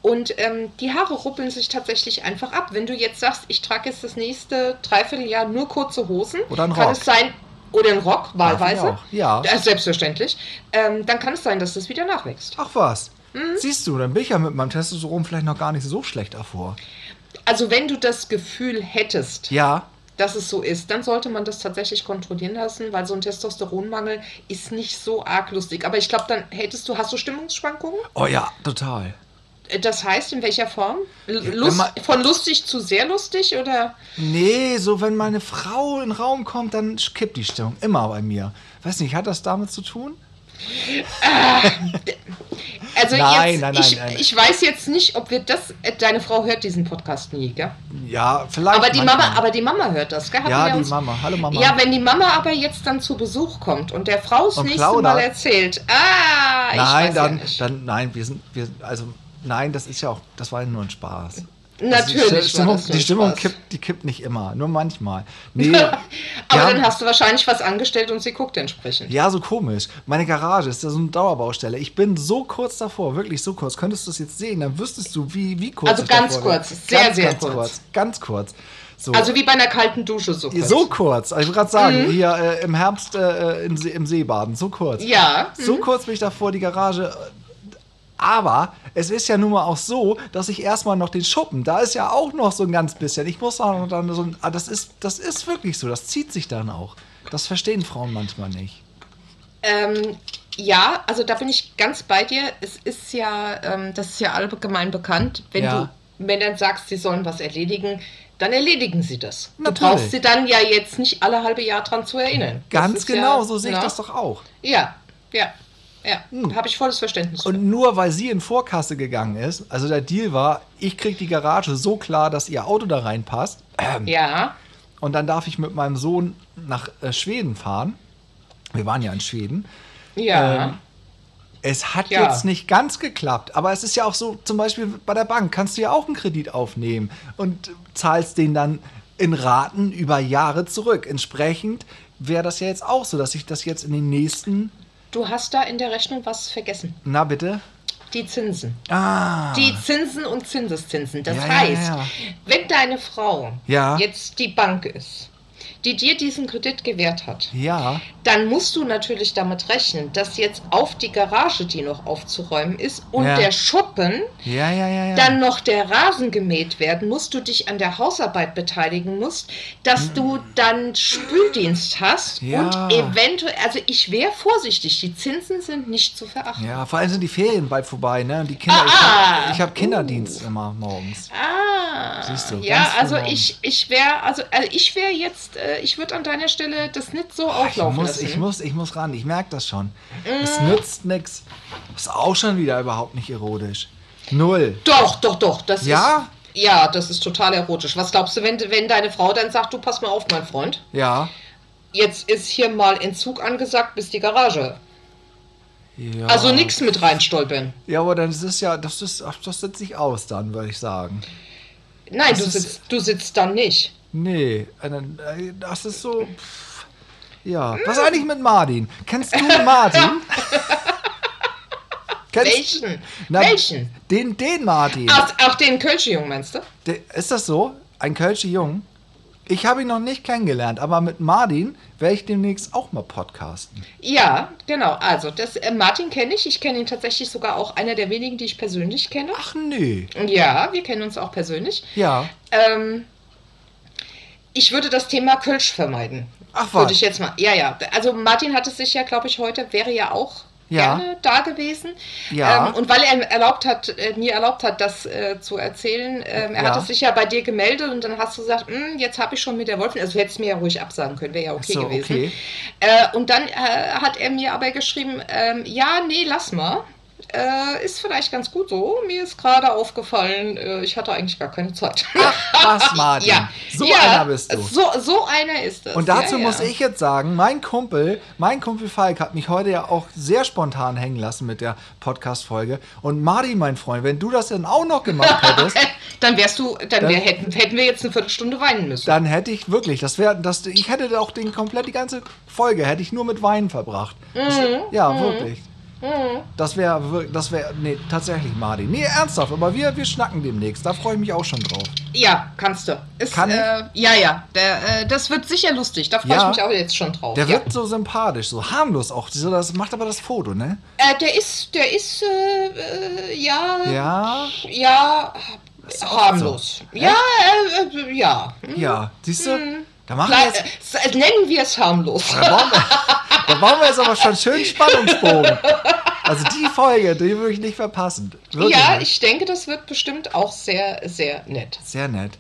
Und ähm, die Haare ruppeln sich tatsächlich einfach ab. Wenn du jetzt sagst, ich trage jetzt das nächste Dreivierteljahr nur kurze Hosen, Oder einen kann Rock. es sein, oder einen Rock, wahlweise. ja. Äh, selbstverständlich. Ähm, dann kann es sein, dass das wieder nachwächst. ach was. Mhm. Siehst du, dann bin ich ja mit meinem Testosteron vielleicht noch gar nicht so schlecht davor. Also wenn du das Gefühl hättest, Ja, dass es so ist, dann sollte man das tatsächlich kontrollieren lassen, weil so ein Testosteronmangel ist nicht so arg lustig. Aber ich glaube, dann hättest du, hast du Stimmungsschwankungen? oh ja, total. Äh, Das heißt, in welcher Form? Lust, man- von lustig zu sehr lustig oder? Nee, so wenn meine Frau in den Raum kommt, dann kippt die Stimmung. Immer bei mir. Weiß nicht, hat das damit zu tun? Also Nein, jetzt, nein, ich, nein, nein. ich weiß jetzt nicht, ob wir das. äh, Deine Frau hört diesen Podcast nie, gell? Ja, vielleicht. Aber die manchmal. Mama, aber die Mama hört das, gell? Hatten Ja, die uns- Mama. Hallo Mama. Ja, wenn die Mama aber jetzt dann zu Besuch kommt und der Frau das Und nächste plaudert. Mal erzählt, ah, ich nein, weiß dann, ja nicht. dann, nein, wir sind, wir, also, nein, das ist ja auch, das war ja nur ein Spaß. Natürlich. Die war Stimmung, die Stimmung kippt, die kippt nicht immer, nur manchmal. Nee, Aber dann hast du wahrscheinlich was angestellt und sie guckt entsprechend. ja, so komisch. Meine Garage ist ja so eine Dauerbaustelle. Ich bin so kurz davor, wirklich so kurz. Könntest du es jetzt sehen, dann wüsstest du, wie, wie kurz Also ganz davor bin. kurz, sehr, ganz, sehr ganz kurz. kurz. Ganz kurz. So. Also wie bei einer kalten Dusche so kurz. so kurz. Also ich wollte gerade sagen, Mhm. hier äh, im Herbst äh, im, See, im Seebaden, so kurz. Ja. So kurz bin ich davor, die Garage. Aber es ist ja nun mal auch so, dass ich erstmal noch den Schuppen, da ist ja auch noch so ein ganz bisschen. Ich muss auch noch dann so ein. ah, Das ist, das ist wirklich so, das zieht sich dann auch. Das verstehen Frauen manchmal nicht. Ähm, ja, also da bin ich ganz bei dir. Es ist ja, ähm, das ist ja allgemein bekannt, wenn Ja. du Männern sagst, sie sollen was erledigen, dann erledigen sie das. Natürlich. Du brauchst sie dann ja jetzt nicht alle halbe Jahr dran zu erinnern. Ganz genau, ja, so sehe ich na, das doch auch. Ja, ja, ja. Habe ich volles Verständnis. für. Und nur weil sie in Vorkasse gegangen ist, also der Deal war, ich kriege die Garage so klar, dass ihr Auto da reinpasst. ja, Und dann darf ich mit meinem Sohn nach äh, Schweden fahren. Wir waren ja in Schweden. ja. Ähm, Es hat Ja. jetzt nicht ganz geklappt, aber es ist ja auch so, zum Beispiel bei der Bank kannst du ja auch einen Kredit aufnehmen und zahlst den dann in Raten über Jahre zurück. Entsprechend wäre das ja jetzt auch so, dass ich das jetzt in den nächsten, Du hast da in der Rechnung was vergessen. na bitte? Die Zinsen. Ah, Die Zinsen und Zinseszinsen. Das Ja, ja, heißt, ja. wenn deine Frau Ja. jetzt die Bank ist, die dir diesen Kredit gewährt hat, ja, dann musst du natürlich damit rechnen, dass jetzt auf die Garage, die noch aufzuräumen ist, und Ja. der Schuppen ja, ja, ja, ja. dann noch der Rasen gemäht werden, musst du dich an der Hausarbeit beteiligen musst, dass du dann Spüldienst hast Hm. Ja. und eventuell, also ich wäre vorsichtig, die Zinsen sind nicht zu verachten. ja, vor allem sind die Ferien bald vorbei, ne? Und die Kinder, Ah, ich habe ah. ich hab Kinderdienst immer morgens. Ah, Siehst du, ja, also morgens. ich, ich wäre, also, also ich wäre jetzt, äh, ich würde an deiner Stelle das nicht so Ich auflaufen muss, lassen. ich muss, ich muss ran, ich merke das schon. Es Mm. nützt nichts. Ist auch schon wieder überhaupt nicht erotisch. Null. Doch, doch, doch, das Ja? ist, ja, das ist total erotisch. Was glaubst du, wenn, wenn deine Frau dann sagt, du pass mal auf, mein Freund, Ja. jetzt ist hier mal Entzug angesagt bis die Garage. ja. Also nichts mit reinstolpern. Ja, aber dann ist es ja, das ist, das setzt sich aus dann, würde ich sagen. Nein, Das du sitzt, du sitzt dann nicht. Nee, äh, äh, das ist so. pff, Ja. Was eigentlich mit Martin? Kennst du Martin? Kennst, Welchen? Na, Welchen? Den, den Martin. Ach, ach den Kölsche-Jungen meinst du? Der, ist das so? Ein Kölsche Jung? Ich habe ihn noch nicht kennengelernt, aber mit Martin werde ich demnächst auch mal podcasten. Ja, genau. Also, das, äh, Martin kenne ich. Ich kenne ihn tatsächlich sogar auch einer der wenigen, die ich persönlich kenne. Ach nee. Ja, wir kennen uns auch persönlich. Ja. Ähm, ich würde das Thema Kölsch vermeiden. Ach was. Würde ich jetzt mal. Ja, ja. Also Martin hat es sich ja, glaube ich, heute wäre ja auch Ja. gerne da gewesen. Ja. Ähm, und weil er erlaubt hat, äh, mir erlaubt hat, das äh, zu erzählen, ähm, er Ja. hat es sich ja bei dir gemeldet und dann hast du gesagt, "Hm, jetzt habe ich schon mit der Wolfin, also hättest mir ja ruhig absagen können, wäre ja okay so, gewesen. okay. Äh, und dann äh, hat er mir aber geschrieben, ähm, ja, nee, lass mal. Äh, ist vielleicht ganz gut so. Mir ist gerade aufgefallen, äh, ich hatte eigentlich gar keine Zeit. Was, Martin? ja. So ja, einer bist du. So, so einer ist es. Und dazu ja, muss ich jetzt sagen, mein Kumpel, mein Kumpel Falk hat mich heute ja auch sehr spontan hängen lassen mit der Podcast-Folge. Und Martin, mein Freund, wenn du das dann auch noch gemacht hättest, Dann wärst du, dann, Dann- wär, hätten, hätten wir jetzt eine Viertelstunde weinen müssen. dann hätte ich wirklich, das wäre, das, ich hätte auch den komplett die ganze Folge hätte ich nur mit Wein verbracht. Das, Mhm. ja, wirklich. Das wäre, das wäre, nee, tatsächlich, Martin. Nee, ernsthaft, aber wir, wir schnacken demnächst. Da freue ich mich auch schon drauf. ja, kannst du. Ist, Kann ich? Äh, ja, ja. Der, äh, das wird sicher lustig. Da freue Ja. ich mich auch jetzt schon drauf. Der ja. wird so sympathisch, so harmlos auch. So, das macht aber das Foto, ne? äh, der ist, der ist, äh, äh, ja, ja, Ja, harmlos. Ja, äh, äh, ja. ja. Siehst du? Da machen wir jetzt. äh, s- nennen wir es harmlos. Da bauen, wir, da bauen wir jetzt aber schon schön Spannungsbogen. Also die Folge, die würde ich nicht verpassen. Wirklich ja, nicht. ich denke, das wird bestimmt auch sehr, sehr nett. Sehr nett.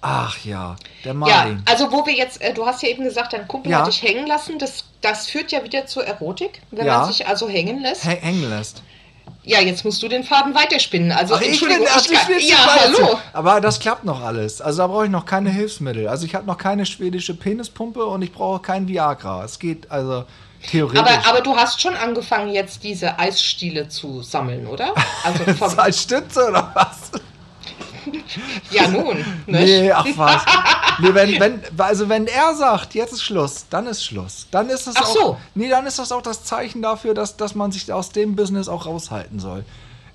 Ach ja, der Ja, Martin. also wo wir jetzt, äh, du hast ja eben gesagt, dein Kumpel Ja. hat dich hängen lassen. Das, das führt ja wieder zur Erotik, wenn Ja. man sich also hängen lässt. Häng- Hängen lässt. Ja, jetzt musst du den Faden weiterspinnen. Also Ach, ich bin, ach, ich bin ja, hallo. Aber das klappt noch alles. Also da brauche ich noch keine Hilfsmittel. Also ich habe noch keine schwedische Penispumpe und ich brauche kein Viagra. Es geht also theoretisch. Aber, aber du hast schon angefangen, jetzt diese Eisstiele zu sammeln, oder? Also vom, als Stütze oder was? ja nun. nicht? Nee, ach was. Nee, wenn, wenn, also wenn er sagt, jetzt ist Schluss, dann ist Schluss. Dann ist es Ach auch. so. Nee, dann ist das auch das Zeichen dafür, dass, dass man sich aus dem Business auch raushalten soll.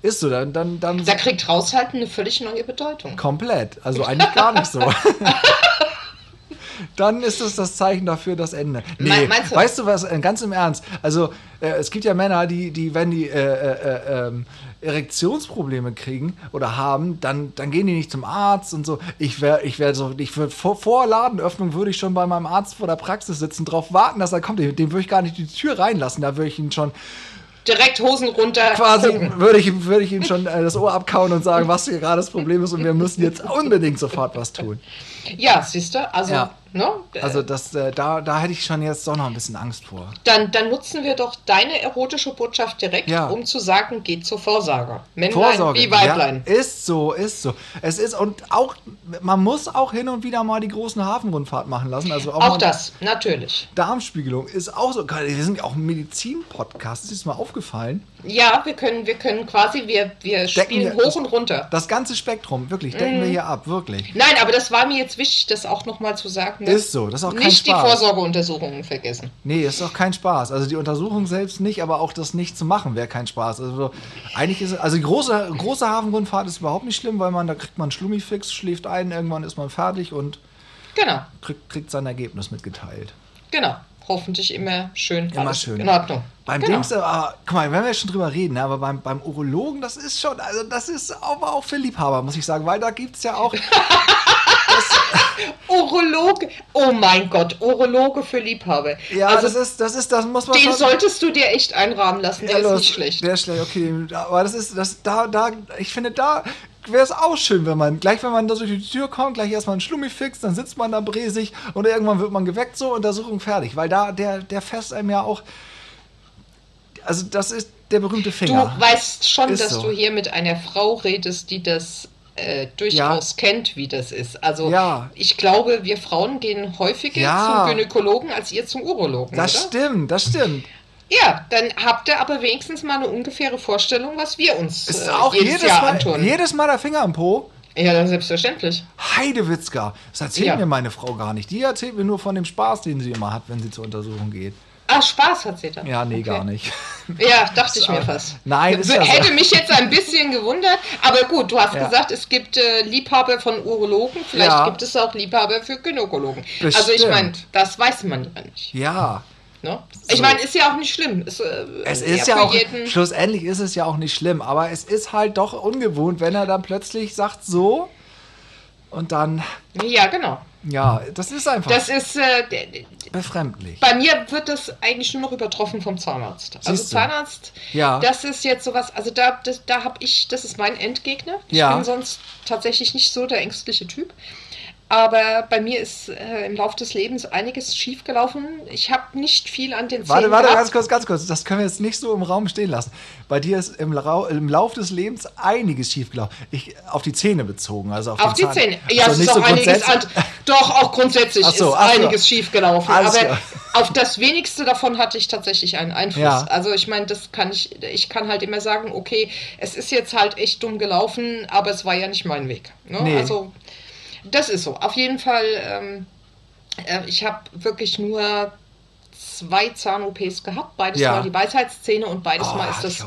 Ist so, dann, dann, dann Da kriegt raushalten eine völlig neue Bedeutung. komplett. Also eigentlich gar nicht so. dann ist es das Zeichen dafür das Ende. Nee, Me- du? weißt du was, äh, ganz im Ernst, also äh, es gibt ja Männer, die, die wenn die äh, äh, äh, ähm, Erektionsprobleme kriegen oder haben, dann, dann gehen die nicht zum Arzt und so. Ich wäre ich wär so, ich würde vor, vor Ladenöffnung würde ich schon bei meinem Arzt vor der Praxis sitzen, drauf warten, dass er kommt. Den, den würde ich gar nicht die Tür reinlassen, da würde ich ihn schon Direkt Hosen runter. quasi würde ich, würde ich ihm schon äh, das Ohr abkauen und sagen, was hier gerade das Problem ist und wir müssen jetzt unbedingt sofort was tun. Ja, siehst du? Also, Ja. ne? Also das, äh, da, da hätte ich schon jetzt doch noch ein bisschen Angst vor. Dann, dann nutzen wir doch deine erotische Botschaft direkt, Ja. um zu sagen, geht zur Vorsorge. Männlein Vorsorge. wie Weiblein. Ja, ist so, ist so. Es ist und auch, man muss auch hin und wieder mal die großen Hafenrundfahrt machen lassen. Also auch, Auch das, natürlich. Darmspiegelung ist auch so. Wir sind ja auch ein Medizin-Podcast. Ist das mal aufgefallen? Ja, wir können, wir können quasi, wir, wir spielen wir- hoch und runter. Das ganze Spektrum, wirklich, decken Mhm. wir hier ab, wirklich. Nein, aber das war mir jetzt wichtig, das auch nochmal zu sagen. Ist so, das ist auch kein Nicht die Spaß. Vorsorgeuntersuchungen vergessen. Nee, ist auch kein Spaß. Also die Untersuchung selbst nicht, aber auch das nicht zu machen wäre kein Spaß. Also eigentlich ist es- also die große, große Hafenrundfahrt ist überhaupt nicht schlimm, weil man da kriegt man einen Schlummifix, schläft ein, irgendwann ist man fertig und Genau, kriegt, kriegt sein Ergebnis mitgeteilt. genau. Hoffentlich immer schön. Immer schön. In Ordnung. Beim genau. Dings, aber, guck mal, wenn wir schon drüber reden, ne, aber beim, beim Urologen, das ist schon, also das ist aber auch für Liebhaber, muss ich sagen, weil da gibt es ja auch, Urologe. Oh mein Gott, Urologe für Liebhaber. ja, also das ist, das ist, das muss man den schon... solltest du dir echt einrahmen lassen. Der Ja, ist los, nicht schlecht. Der ist schlecht, okay. Aber das ist, das, da, da, ich finde, da wäre es auch schön, wenn man, gleich wenn man da durch die Tür kommt, gleich erstmal einen Schlummi fixt, dann sitzt man da bresig und irgendwann wird man geweckt, so, Untersuchung fertig. Weil da, der, der fässt einem ja auch, also das ist der berühmte Du Finger. weißt schon, Ist dass so. du hier mit einer Frau redest, die das äh, durchaus kennt, wie das ist. Also Ja. ich glaube, wir Frauen gehen häufiger Ja. zum Gynäkologen als ihr zum Urologen. Das oder? stimmt, das stimmt. Ja, dann habt ihr aber wenigstens mal eine ungefähre Vorstellung, was wir uns Ist äh, auch jedes, jedes, Jahr Mal, antun. jedes Mal der Finger am Po. ja, dann selbstverständlich. Heidewitzka. Das erzählt Ja. mir meine Frau gar nicht. Die erzählt mir nur von dem Spaß, den sie immer hat, wenn sie zur Untersuchung geht. Ah, Spaß hat sie dann. Ja, nee, Okay. gar nicht. Ja, dachte ich mir fast. Nein, ist ja so. Hätte mich jetzt ein bisschen gewundert, aber gut, du hast Ja. gesagt, es gibt äh, Liebhaber von Urologen, vielleicht Ja. gibt es auch Liebhaber für Gynäkologen. Also ich Bestimmt. meine, das weiß man ja nicht. Ja. Ne? So. Ich meine, ist ja auch nicht schlimm. Ist, äh, Es ist ja für auch, jeden- schlussendlich ist es ja auch nicht schlimm, aber es ist halt doch ungewohnt, wenn er dann plötzlich sagt so und dann, Ja, genau. Ja, das ist einfach Das ist, äh, befremdlich. bei mir wird das eigentlich nur noch übertroffen vom Zahnarzt. Also Siehst du? Zahnarzt, Ja. das ist jetzt sowas, also da, das, da habe ich, das ist mein Endgegner. Ich Ja. bin sonst tatsächlich nicht so der ängstliche Typ. Aber bei mir ist äh, im Laufe des Lebens einiges schiefgelaufen. Ich habe nicht viel an den Warte, Zähnen warte, gehabt. ganz kurz, ganz kurz. Das können wir jetzt nicht so im Raum stehen lassen. Bei dir ist im, Lau im Lauf des Lebens einiges schiefgelaufen. Ich, auf die Zähne bezogen, also auf, Auf die Zahn. Zähne. Ja, Also es ist auch so einiges an. Doch, auch grundsätzlich so, ist so. einiges schiefgelaufen. Alles Aber klar. auf das wenigste davon hatte ich tatsächlich einen Einfluss. Ja. Also ich meine, das kann ich, ich kann halt immer sagen, okay, es ist jetzt halt echt dumm gelaufen, aber es war ja nicht mein Weg. Ne? Nee. Also das ist so. Auf jeden Fall, ähm, äh, ich habe wirklich nur zwei Zahn-OPs gehabt. Beides Ja. Mal die Weisheitszähne und beides Oh, Mal ist das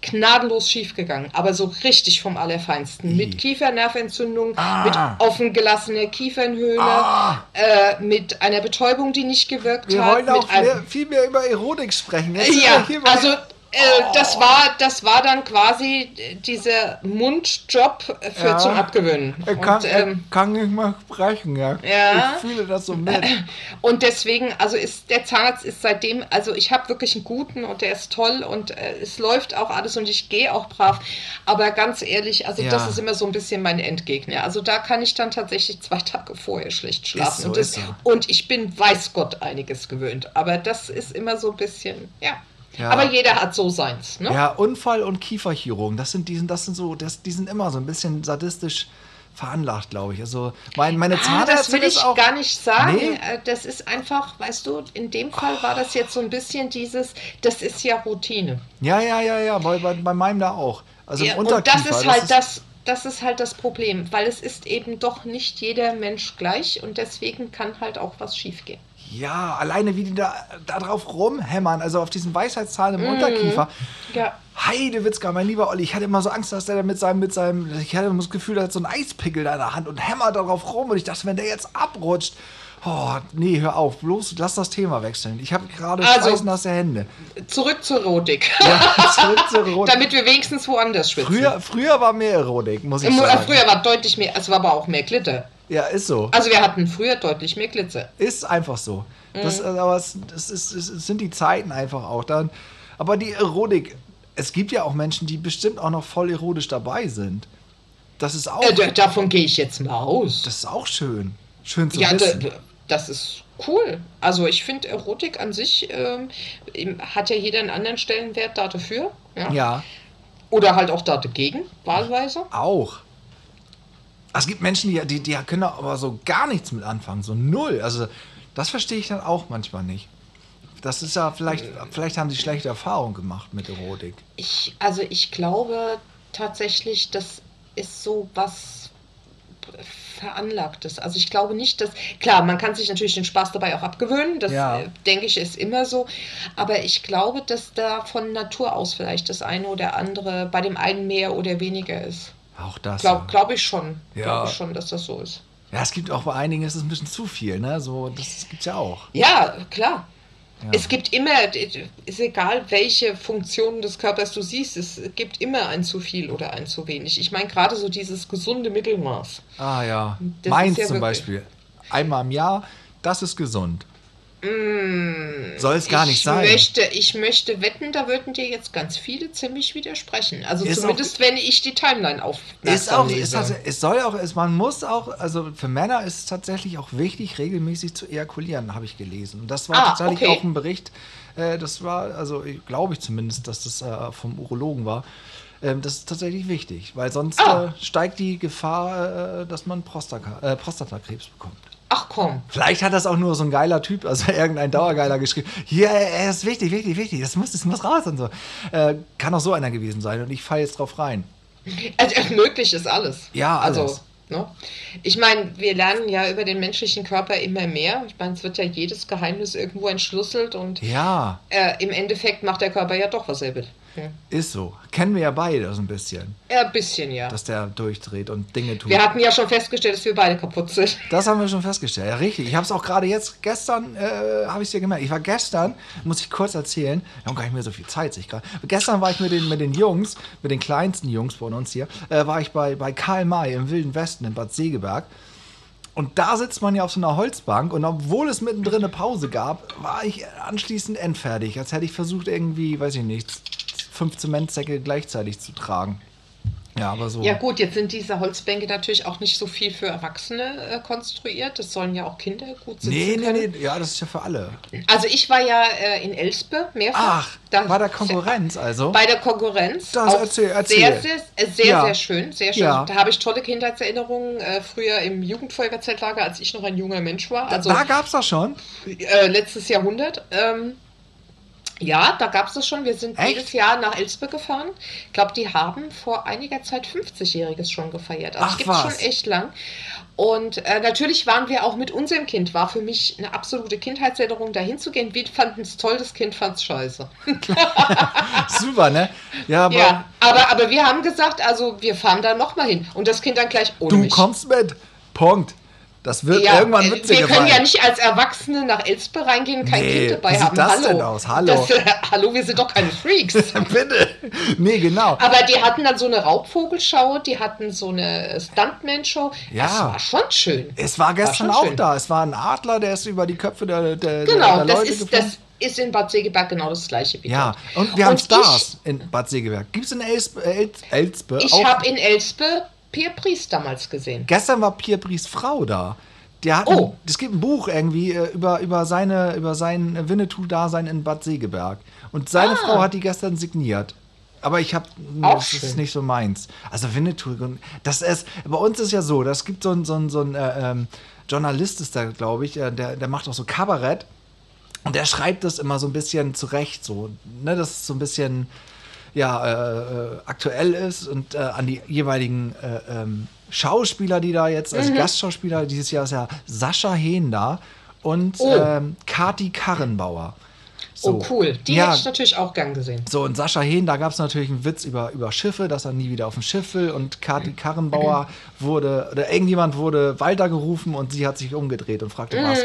gnadenlos schiefgegangen, aber so richtig vom Allerfeinsten. Mit Kiefernerventzündung, Ah. mit offen gelassener Kiefernhöhle, Ah. äh, mit einer Betäubung, die nicht gewirkt Wir hat. wollen mit auch mehr, viel mehr über Erotik sprechen. Jetzt ja, wir also äh, das war das war dann quasi äh, dieser Mundjob für Ja. zum Abgewöhnen. er kann, Und, ähm, er kann nicht mal sprechen, ja. Ja. Ich fühle das so mit. Und deswegen, also ist der Zahnarzt ist seitdem, also ich habe wirklich einen guten und der ist toll und äh, es läuft auch alles und ich gehe auch brav. Aber ganz ehrlich, also Ja. das ist immer so ein bisschen mein Endgegner. Also da kann ich dann tatsächlich zwei Tage vorher schlecht schlafen. so, und, das, so. und ich bin, weiß Gott, einiges gewöhnt. Aber das ist immer so ein bisschen, ja. Ja. Aber jeder hat so seins, ne? Ja, Unfall und Kieferchirurgen, das sind, die sind, das sind so, das, die sind immer so ein bisschen sadistisch veranlagt, glaube ich. Also mein, meine Ah, Zahnärztin das will ist ich auch. gar nicht sagen. Nee. Äh, Das ist einfach, weißt du, in dem Fall war das jetzt so ein bisschen dieses, das ist ja Routine. Ja, ja, ja, ja, bei, bei, bei meinem da auch. Also Ja, und das ist halt das, das ist halt das Problem, weil es ist eben doch nicht jeder Mensch gleich und deswegen kann halt auch was schiefgehen. Ja, alleine wie die da, da drauf rumhämmern, also auf diesen Weisheitszahn Mhm. im Unterkiefer. Ja. Heidewitzka, mein lieber Olli, ich hatte immer so Angst, dass der da mit seinem, mit seinem, ich hatte immer das Gefühl, er hat so einen Eispickel da in der Hand und hämmert darauf rum und ich dachte, wenn der jetzt abrutscht, oh, nee, hör auf, bloß lass das Thema wechseln. Ich habe gerade Also- schweißnasse Hände. Zurück zur Erotik. Ja, zurück zur Erotik. Damit wir wenigstens woanders schwitzen. Früher, früher war mehr Erotik, muss ich Im- sagen. früher war deutlich mehr, es war aber auch mehr Glitter. Ja, ist so. Also wir hatten früher deutlich mehr Glitzer. Ist einfach so. Mhm. Das, aber es, das ist, es sind die Zeiten einfach auch dann. Aber die Erotik, es gibt ja auch Menschen, die bestimmt auch noch voll erotisch dabei sind. Das ist auch, Äh, da- davon gehe ich jetzt mal aus. das ist auch schön. Schön zu Ja, wissen. das ist cool. Also ich finde Erotik an sich ähm, hat ja jeder einen anderen Stellenwert da dafür. Ja? ja, Oder halt auch da dagegen, wahlweise. auch. Es gibt Menschen, die, die, die können aber so gar nichts mit anfangen, so null. Also das verstehe ich dann auch manchmal nicht. Das ist ja vielleicht, vielleicht haben sie schlechte Erfahrungen gemacht mit Erotik. Ich, also ich glaube tatsächlich, das ist so was Veranlagtes. Also ich glaube nicht, dass. Klar, man kann sich natürlich den Spaß dabei auch abgewöhnen. Das Ja. äh, denke ich ist immer so. Aber ich glaube, dass da von Natur aus vielleicht das eine oder andere bei dem einen mehr oder weniger ist. Auch das. Glaube glaub ich schon. Ja. Glaube ich schon, dass das so ist. Ja, es gibt auch bei einigen ist es ein bisschen zu viel, ne? So, das gibt's ja auch. Ja, klar. Ja. Es gibt immer, ist egal, welche Funktionen des Körpers du siehst, es gibt immer ein zu viel oder ein zu wenig. Ich meine gerade so dieses gesunde Mittelmaß. Ah ja. Das Meins ja zum Beispiel. Einmal im Jahr, das ist gesund. Soll es gar nicht ich sein. Möchte, ich möchte wetten, da würden dir jetzt ganz viele ziemlich widersprechen. Also Ist zumindest, wenn ich die Timeline auf Ist auch, ist tats- es soll auch, es, man muss auch, also für Männer ist es tatsächlich auch wichtig, regelmäßig zu ejakulieren, habe ich gelesen. Und das war Ah, tatsächlich okay. auch ein Bericht, äh, das war, also glaube ich zumindest, dass das äh, vom Urologen war. Ähm, das ist tatsächlich wichtig, weil sonst Ah. äh, steigt die Gefahr, äh, dass man Prostaka, äh, Prostatakrebs bekommt. Ach komm. Vielleicht hat das auch nur so ein geiler Typ, also irgendein Dauergeiler geschrieben. Hier, er ist wichtig, wichtig, wichtig, das muss, das muss raus und so. Äh, kann auch so einer gewesen sein und ich falle jetzt drauf rein. Also, äh, möglich ist alles. Ja, alles. Also, ne? Ich meine, wir lernen ja über den menschlichen Körper immer mehr. Ich meine, es wird ja jedes Geheimnis irgendwo entschlüsselt und Ja, äh, im Endeffekt macht der Körper ja doch, was er will. Hm. ist so. Kennen wir ja beide so ein bisschen, Ja, ein bisschen, ja. dass der durchdreht und Dinge tut. Wir hatten ja schon festgestellt, dass wir beide kaputt sind. Das haben wir schon festgestellt. Ja, richtig. Ich habe es auch gerade jetzt, gestern äh, habe ich es dir gemerkt. Ich war gestern, muss ich kurz erzählen, wir haben gar nicht mehr so viel Zeit, sich gerade. Gestern war ich mit den, mit den Jungs, mit den kleinsten Jungs von uns hier, äh, war ich bei, bei Karl May im Wilden Westen in Bad Segeberg. Und da sitzt man ja auf so einer Holzbank und obwohl es mittendrin eine Pause gab, war ich anschließend endfertig. Als hätte ich versucht, irgendwie, weiß ich nicht, fünf Zementsäcke gleichzeitig zu tragen. Ja, aber so. Ja gut, jetzt sind diese Holzbänke natürlich auch nicht so viel für Erwachsene äh, konstruiert. Das sollen ja auch Kinder gut sitzen Nee, nee, können. nee, ja, das ist ja für alle. Also ich war ja äh, in Elspe mehrfach. Ach, Da- bei der Konkurrenz also. Bei der Konkurrenz. Das erzähl, erzähl. Sehr, sehr, sehr, Ja. sehr schön. Sehr schön. Ja. Da habe ich tolle Kindheitserinnerungen. Äh, früher im Jugendfeuerwehrzeltlager, als ich noch ein junger Mensch war. Also da gab's das schon. äh, letztes Jahrhundert. Ähm, ja, da gab es das schon. Wir sind Echt? jedes Jahr nach Elspe gefahren. Ich glaube, die haben vor einiger Zeit 50-Jähriges schon gefeiert. Also es gibt was. schon echt lang. Und äh, natürlich waren wir auch mit unserem Kind. War für mich eine absolute Kindheitserinnerung, da hinzugehen. Wir fanden es toll, das Kind fand es scheiße. Super, ne? Ja, aber Ja, aber, aber wir haben gesagt, also wir fahren da nochmal hin. Und das Kind dann gleich ohne du mich. kommst mit. Punkt. Das wird Ja, irgendwann äh, witzig wir können ja nicht als Erwachsene nach Elspe reingehen, kein Nee, Kind dabei wie sieht haben. das Hallo. denn aus? Hallo. Das, äh, hallo, wir sind doch keine Freaks. Bitte. Nee, genau. Aber die hatten dann so eine Raubvogelschau, die hatten so eine Stuntman-Show. Ja. Das war schon schön. Es war gestern schon auch schön. da. Es war ein Adler, der ist über die Köpfe der, der, Genau, der das Leute ist, geflogen. das ist in Bad Segeberg genau das gleiche wie Ja, und wir haben Und Stars in Bad Segeberg. Gibt es in Elspe, Els, Elspe Ich, ich habe in Elspe Pierre Priest damals gesehen. Gestern war Pierre Brice Frau da. Der hat Oh. es gibt ein Buch irgendwie äh, über, über, seine, über sein Winnetou-Dasein in Bad Segeberg. Und seine Ah. Frau hat die gestern signiert. Aber ich habe, das ist schön. nicht so meins. Also Winnetou, das ist, bei uns ist ja so, das gibt so ein, so ein, so ein äh, ähm, Journalist ist da, glaube ich, äh, der, der macht auch so Kabarett. Und der schreibt das immer so ein bisschen zurecht, so, ne, dass es so ein bisschen ja, äh, äh, aktuell ist und äh, an die jeweiligen äh, ähm, Schauspieler, die da jetzt Mhm. als Gastschauspieler, dieses Jahr ist ja Sascha Hehn da und Oh. ähm, Kati Karrenbauer. So. Oh cool, die ja, hätte ich natürlich auch gern gesehen. so, und Sascha Hehn, da gab es natürlich einen Witz über, über Schiffe, dass er nie wieder auf dem Schiff will. Und Kati Karrenbauer wurde, oder irgendjemand wurde Walter gerufen und sie hat sich umgedreht und fragte, was.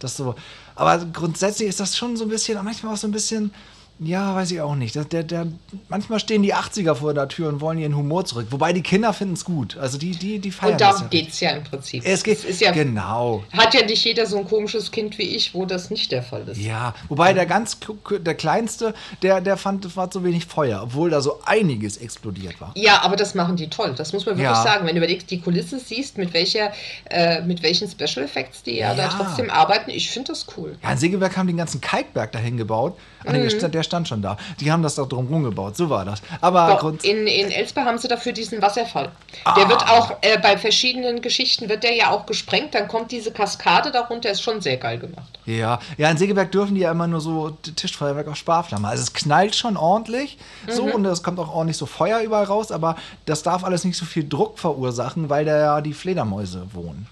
Das so. Aber grundsätzlich ist das schon so ein bisschen, manchmal auch so ein bisschen, ja, weiß ich auch nicht. Der, der, der, manchmal stehen die 80er vor der Tür und wollen ihren Humor zurück. Wobei die Kinder finden es gut. Also die, die, die feiern Und das darum ja. geht es ja im Prinzip. Es geht, ist ja, genau. Hat ja nicht jeder so ein komisches Kind wie ich, wo das nicht der Fall ist. Ja, wobei der ganz, der kleinste, der, der fand, es war zu wenig Feuer, obwohl da so einiges explodiert war. Ja, aber das machen die toll. Das muss man wirklich Ja. sagen. Wenn du überlegst, die Kulisse siehst, mit welcher, äh, mit welchen Special Effects die ja, da trotzdem arbeiten, ich finde das cool. Ja, in Segeberg haben den ganzen Kalkberg dahin gebaut. Der stand- der stand schon da. Die haben das da drumherum gebaut. So war das. Aber Doch, in, in Elspe haben sie dafür diesen Wasserfall. Ah. Der wird auch äh, bei verschiedenen Geschichten wird der ja auch gesprengt, dann kommt diese Kaskade darunter, ist schon sehr geil gemacht. ja, ja, in Segeberg dürfen die ja immer nur so Tischfeuerwerk auf Sparflamme. Also es knallt schon ordentlich so Mhm. und es kommt auch ordentlich so Feuer überall raus, aber das darf alles nicht so viel Druck verursachen, weil da ja die Fledermäuse wohnen.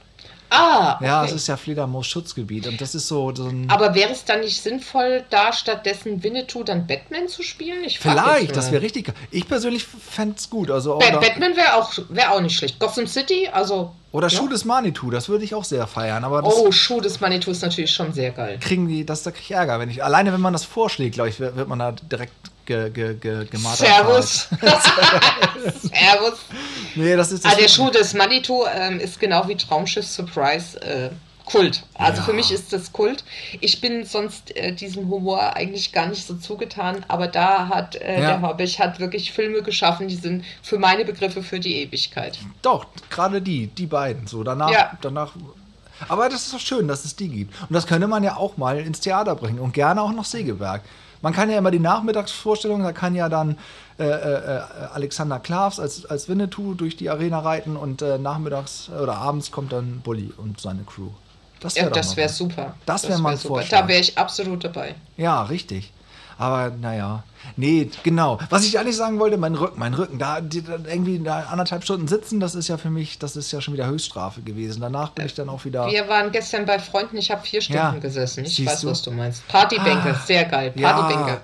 Ah, okay. Ja, es ist ja Fledermaus-Schutzgebiet und das ist so, so ein. aber wäre es dann nicht sinnvoll, da stattdessen Winnetou dann Batman zu spielen? Ich Vielleicht, das wäre richtig. Ich persönlich fände es gut. Also, Ba Batman wäre auch, wär auch nicht schlecht. Gotham City, also. oder ja. Schuh des Manitou, das würde ich auch sehr feiern. Aber das Oh, Schuh des Manitou ist natürlich schon sehr geil. kriegen die, das da krieg ich Ärger, wenn ich. Alleine wenn man das vorschlägt, glaube ich, wird man da direkt ge, ge, ge, gemartert. Servus. Servus. Nee, das ist das Ah, der Schuh des Manitou ähm, ist genau wie Traumschiff Surprise äh, Kult. Also Ja. für mich ist das Kult. Ich bin sonst äh, diesem Humor eigentlich gar nicht so zugetan, aber da hat äh, Ja. der Hobbich hat wirklich Filme geschaffen, die sind für meine Begriffe für die Ewigkeit. Doch, gerade die, die beiden. So, danach, Ja. danach. Aber das ist doch schön, dass es die gibt. Und das könnte man ja auch mal ins Theater bringen und gerne auch nach Segeberg. Man kann ja immer die Nachmittagsvorstellung, da kann ja dann äh, äh, Alexander Klavs als, als Winnetou durch die Arena reiten und äh, nachmittags oder abends kommt dann Bully und seine Crew. Das Ja, wäre was. super. Das wär mal ein super. Vorschlag. Da wäre ich absolut dabei. Ja, richtig. Aber naja, nee, genau. Was ich eigentlich sagen wollte, mein Rücken, mein Rücken, da, die, da irgendwie da anderthalb Stunden sitzen, das ist ja für mich, das ist ja schon wieder Höchststrafe gewesen. Danach bin ich dann auch wieder. Wir waren gestern bei Freunden, ich habe vier Stunden Ja. gesessen. Ich weiß, du? was du meinst. Partybänke, Ah, sehr geil. ja, Partybänke.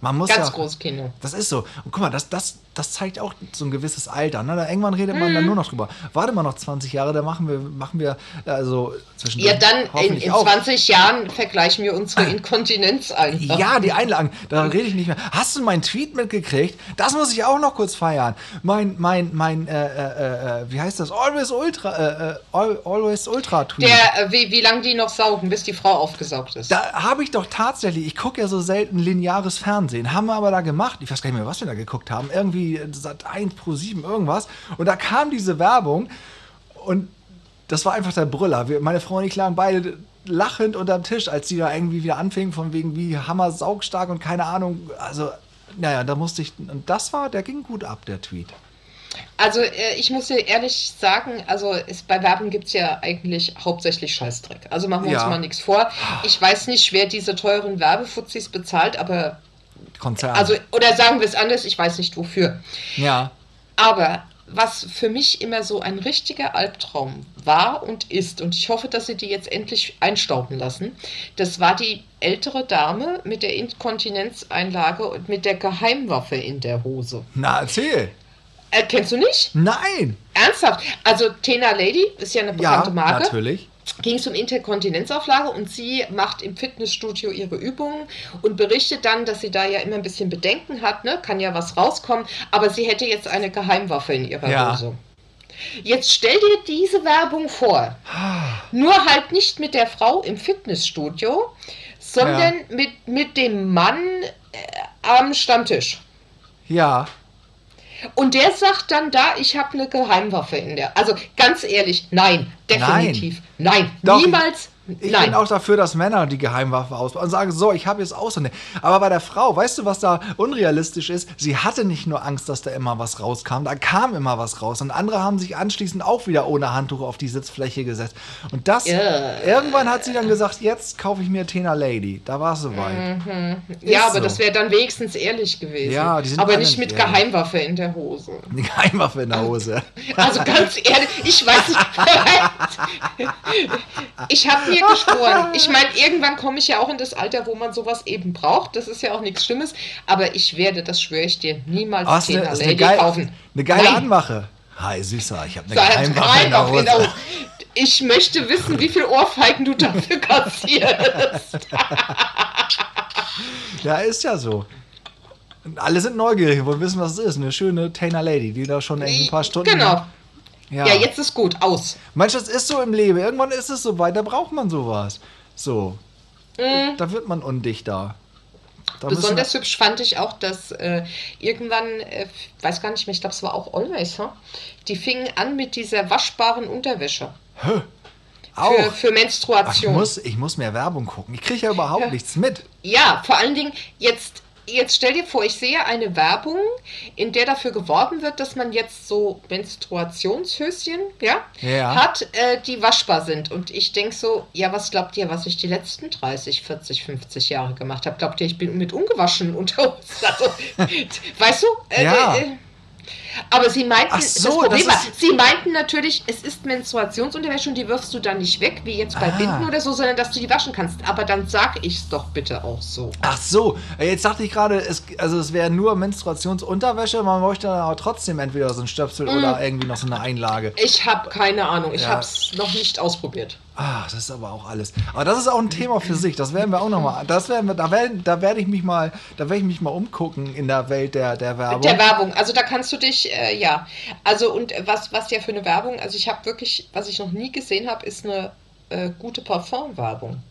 man muss Ganz ja, großes Kino. Das ist so. Und guck mal, das, das, das zeigt auch so ein gewisses Alter. Ne? Da irgendwann redet man dann nur noch drüber. Warte mal noch 20 Jahre, da machen wir, machen wir also zwischen Ja, dann in, in auch. 20 Jahren vergleichen wir unsere Inkontinenz einfach. Ja, die Einlagen, da rede ich nicht mehr. Hast du meinen Tweet mitgekriegt? Das muss ich auch noch kurz feiern. Mein, mein, mein, äh, äh, äh, wie heißt das? Always Ultra, äh, äh, Al- Always Ultra Tweet. Der, äh, wie, wie lange die noch saugen, bis die Frau aufgesaugt ist. da habe ich doch tatsächlich, ich gucke ja so selten lineares. Fernsehen, haben wir aber da gemacht, ich weiß gar nicht mehr, was wir da geguckt haben, irgendwie Sat 1 Pro 7 irgendwas. Und da kam diese Werbung und das war einfach der Brüller. Wir, meine Frau und ich lagen beide lachend unterm Tisch, als die da irgendwie wieder anfingen, von wegen wie Hammer saugstark und keine Ahnung. Also, naja, da musste ich. Und das war, der ging gut ab, der Tweet. Also äh, ich muss dir ehrlich sagen, also es, bei Werbung gibt es ja eigentlich hauptsächlich Scheißdreck. Also machen wir Ja. uns mal nichts vor. Ich weiß nicht, wer diese teuren Werbefuzis bezahlt, aber Konzern. also, oder sagen wir es anders, ich weiß nicht wofür. ja. Aber was für mich immer so ein richtiger Albtraum war und ist, und ich hoffe, dass sie die jetzt endlich einstauben lassen, das war die ältere Dame mit der Inkontinenzeinlage und mit der Geheimwaffe in der Hose. Na, erzähl. Äh, kennst du nicht? Nein. Ernsthaft? Also Tena Lady ist ja eine Ja, bekannte Marke. natürlich. Ging es um Interkontinenzauflage und sie macht im Fitnessstudio ihre Übungen und berichtet dann, dass sie da ja immer ein bisschen Bedenken hat, ne? kann ja was rauskommen, aber sie hätte jetzt eine Geheimwaffe in ihrer Ja. Hose. Jetzt stell dir diese Werbung vor. Nur halt nicht mit der Frau im Fitnessstudio, sondern mit, mit dem Mann äh, am Stammtisch. Ja. Und der sagt dann da, ich habe eine Geheimwaffe in der. Also ganz ehrlich, nein, definitiv. Nein, Doch, niemals. Ich nein. bin auch dafür, dass Männer die Geheimwaffe ausbauen und sagen, so, ich habe jetzt auch so eine. Aber bei der Frau, weißt du, was da unrealistisch ist? Sie hatte nicht nur Angst, dass da immer was rauskam, da kam immer was raus. Und andere haben sich anschließend auch wieder ohne Handtuch auf die Sitzfläche gesetzt. Und das, Ja. irgendwann hat sie dann gesagt, jetzt kaufe ich mir Tena Lady. Da war es soweit. ja, Ist aber so. das wäre dann wenigstens ehrlich gewesen. Ja, die sind aber nicht mit ehrlich. Geheimwaffe in der Hose. Die Geheimwaffe in der Hose. Also ganz ehrlich, ich weiß nicht. ich habe mir geschworen. Ich meine, irgendwann komme ich ja auch in das Alter, wo man sowas eben braucht. Das ist ja auch nichts Schlimmes. Aber ich werde, das schwöre ich dir, niemals Oh, ist eine, Lady geil, kaufen. eine geile Nein. Anmache. Hi, Süßer, ich habe eine hat Geheimwaffe in der Geheimwaffe in der Hose. Ich möchte wissen, wie viel Ohrfeigen du dafür kassierst. Ja, ist ja so. Und alle sind neugierig, wollen wissen, was es ist. Eine schöne Tainer Lady, die da schon ein paar Stunden. Genau. Ja. Ja, jetzt ist gut. Aus. Mensch, das ist so im Leben. Irgendwann ist es so weit, da braucht man sowas. So. Da wird man undichter. Da Besonders hübsch fand ich auch, dass äh, irgendwann, äh, weiß gar nicht mehr, ich glaube, es war auch Always, huh? die fingen an mit dieser waschbaren Unterwäsche wir, für, auch. für Ach, ich, Menstruation. muss, ich muss mehr Werbung gucken. Ich kriege ja überhaupt Ja. nichts mit. Ja, vor allen Dingen, jetzt, jetzt stell dir vor, ich sehe eine Werbung, in der dafür geworben wird, dass man jetzt so Menstruationshöschen ja, Ja. hat, äh, die waschbar sind. Und ich denke so, ja, was glaubt ihr, was ich die letzten 30, 40, 50 Jahre gemacht habe? Glaubt ihr, ich bin mit ungewaschenen Unterhosen? Also, weißt du? Äh, Ja. äh, aber sie meinten, so, das Problem das war, sie meinten natürlich, es ist Menstruationsunterwäsche und die wirfst du dann nicht weg, wie jetzt bei Ah. Binden oder so, sondern dass du die waschen kannst. Aber dann sag ich's doch bitte auch so. Ach so, äh, jetzt dachte ich gerade, es, also es wäre nur Menstruationsunterwäsche, man bräuchte dann aber trotzdem entweder so ein Stöpsel Mm. oder irgendwie noch so eine Einlage. Ich habe keine Ahnung. Ich Ja. habe es noch nicht ausprobiert. Ah, das ist aber auch alles. Aber das ist auch ein Thema für sich. Das werden wir auch nochmal. Das werden wir, da werde da werd ich mich mal, da werde ich mich mal umgucken in der Welt der, der Werbung. Der Werbung. Also da kannst du dich, äh, ja. Also und was, was ja für eine Werbung, also ich habe wirklich, was ich noch nie gesehen habe, ist eine äh, gute Parfum-Werbung.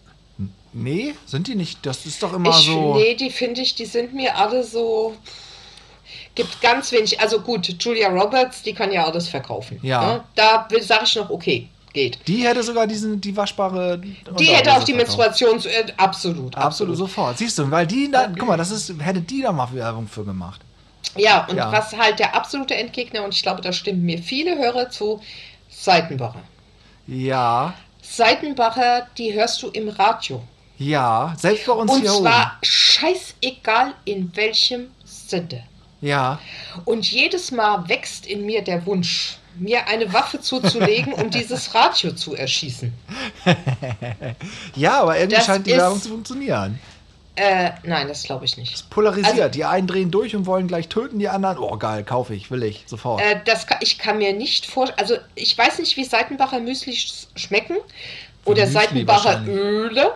nee, sind die nicht? Das ist doch immer Ich, so. nee, die finde ich, die sind mir alle so. Gibt ganz wenig. Also gut, Julia Roberts, die kann ja alles verkaufen. Ja. Ne? Da sage ich noch, okay, geht. Die hätte sogar diesen, die waschbare. Die hätte auch die Menstruations. Äh, absolut, Absolut sofort. Siehst du, weil die da, guck mal, das ist, hätte die da mal Werbung für gemacht. Ja, und Ja. was halt der absolute Endgegner, und ich glaube, da stimmen mir viele Hörer zu, Seitenbacher. Ja, Seitenbacher, die hörst du im Radio. ja, selbst bei uns Und hier zwar scheißegal in welchem Sender. oben. Ja, Und jedes Mal wächst in mir der Wunsch, mir eine Waffe zuzulegen, um dieses Radio zu erschießen. ja, aber irgendwie Das scheint die ist- Werbung zu funktionieren. Äh, nein, das glaube ich nicht. Polarisiert. Also- die einen drehen durch und wollen gleich töten, die anderen. Oh, geil, kaufe ich, will ich, sofort. Äh, das kann, ich kann mir nicht vorstellen, also ich weiß nicht, wie Seitenbacher Müsli sch- schmecken oder Müsli Seitenbacher. Öle.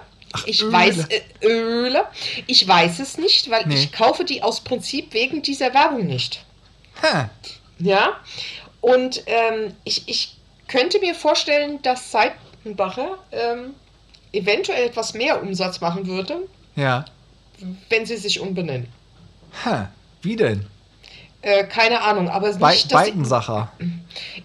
Ich Öle. weiß äh, Öle. Ich weiß es nicht, weil Nee. ich kaufe die aus Prinzip wegen dieser Werbung nicht. Hä. Ja. Und ähm, ich, ich könnte mir vorstellen, dass Seitenbacher ähm, eventuell etwas mehr Umsatz machen würde, Ja. wenn sie sich umbenennen. Hä, wie denn? Äh, keine Ahnung, aber nicht, dass sie, Beidensacher.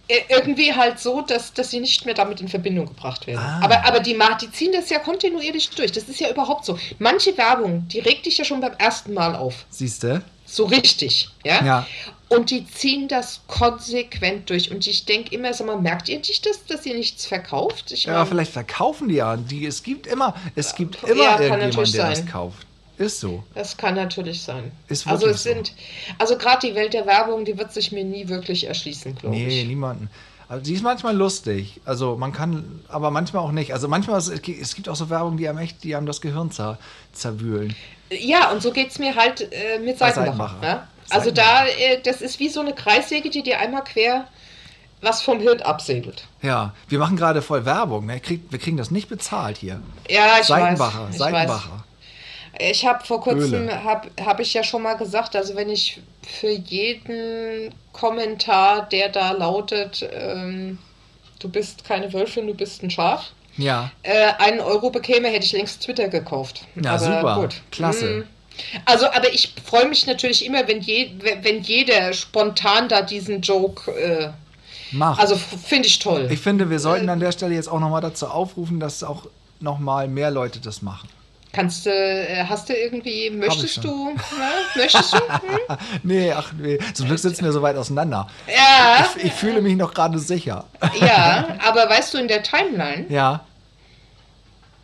äh, irgendwie halt so, dass, dass sie nicht mehr damit in Verbindung gebracht werden. Ah. Aber, aber die, die ziehen das ja kontinuierlich durch. Das ist ja überhaupt so. Manche Werbung, die regt dich ja schon beim ersten Mal auf. Siehst du? So richtig, ja? Ja. Und die ziehen das konsequent durch. Und ich denke immer, sag mal, merkt ihr nicht das, dass ihr nichts verkauft? Ich Ja, mein, vielleicht verkaufen die ja. Die, es gibt immer, es gibt Ja, immer kann irgendjemand, natürlich der das kauft. Ist so. Das kann natürlich sein. Ist also es sind, also gerade die Welt der Werbung, die wird sich mir nie wirklich erschließen, glaube Nee, ich. niemanden. Also die ist manchmal lustig. Also man kann, aber manchmal auch nicht. Also manchmal, ist- es gibt auch so Werbung, die einem echt, die einem das Gehirn zer, zerwühlen. Ja, und so geht es mir halt äh, mit Seitenbacher. Seitenbacher. Ne? Also da, äh, das ist wie so eine Kreissäge, die dir einmal quer was vom Hirn absäbelt. Ja, wir machen gerade voll Werbung. Ne? Krieg, wir kriegen das nicht bezahlt hier. Ja, ich Seitenbacher, weiß. Ich Seitenbacher. Weiß. Ich habe vor kurzem, habe hab ich ja schon mal gesagt, also wenn ich für jeden Kommentar, der da lautet, ähm, du bist keine Wölfin, du bist ein Schaf, Ja, äh, einen Euro bekäme, hätte ich längst Twitter gekauft. Ja, super. Klasse. Mm. Also, aber ich freue mich natürlich immer, wenn, je, wenn jeder spontan da diesen Joke, äh, mach. also finde ich toll. ich finde, wir sollten an der Stelle jetzt auch nochmal dazu aufrufen, dass auch nochmal mehr Leute das machen. Kannst du, äh, hast du irgendwie, möchtest du, ne? möchtest du? Hm? Nee, ach nee. Zum Glück sitzen wir so weit auseinander. Ja, Ich, ich fühle mich noch gerade sicher. ja, aber weißt du, in der Timeline, Ja.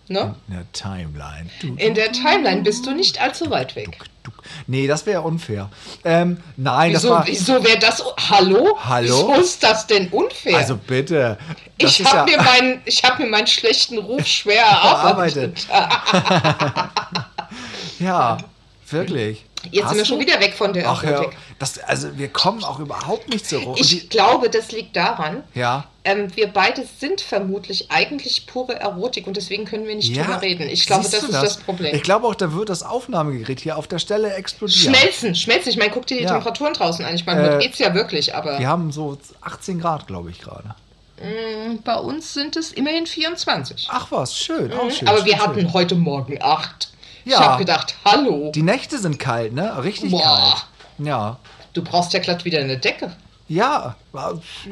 Ne? In der Timeline. Du, In der Timeline bist du nicht allzu weit weg. du. Nee, das wäre unfair. Ähm, nein, das Wieso, war. wieso wäre das, hallo? Hallo? Wieso ist das denn unfair? Also bitte. Das ich habe ja mir, meinen- ich hab mir meinen schlechten Ruf schwer erarbeitet. Ja, wirklich. Jetzt sind wir schon wieder weg von der Ach ja, Erotik. das, also wir kommen auch überhaupt nicht zur Ruhe. Ich glaube, das liegt daran, ja, ähm, wir beide sind vermutlich eigentlich pure Erotik und deswegen können wir nicht ja. drüber reden. Ich glaube, das du ist das, Problem. Ich glaube auch, da wird das Aufnahmegerät hier auf der Stelle explodieren. Schmelzen, schmelzen. Ich meine, guck dir die Ja. Temperaturen draußen an. Ich meine, Äh, geht's ja wirklich, aber Wir haben so 18 Grad, glaube ich, gerade. mh, bei uns sind es immerhin 24. Ach was, schön. Auch schön Mhm. aber schön, wir schön. hatten heute Morgen 8. Ich Ja. habe gedacht, hallo, Die Nächte sind kalt, ne? Richtig Boah. kalt. Ja. du brauchst ja glatt wieder eine Decke. Ja,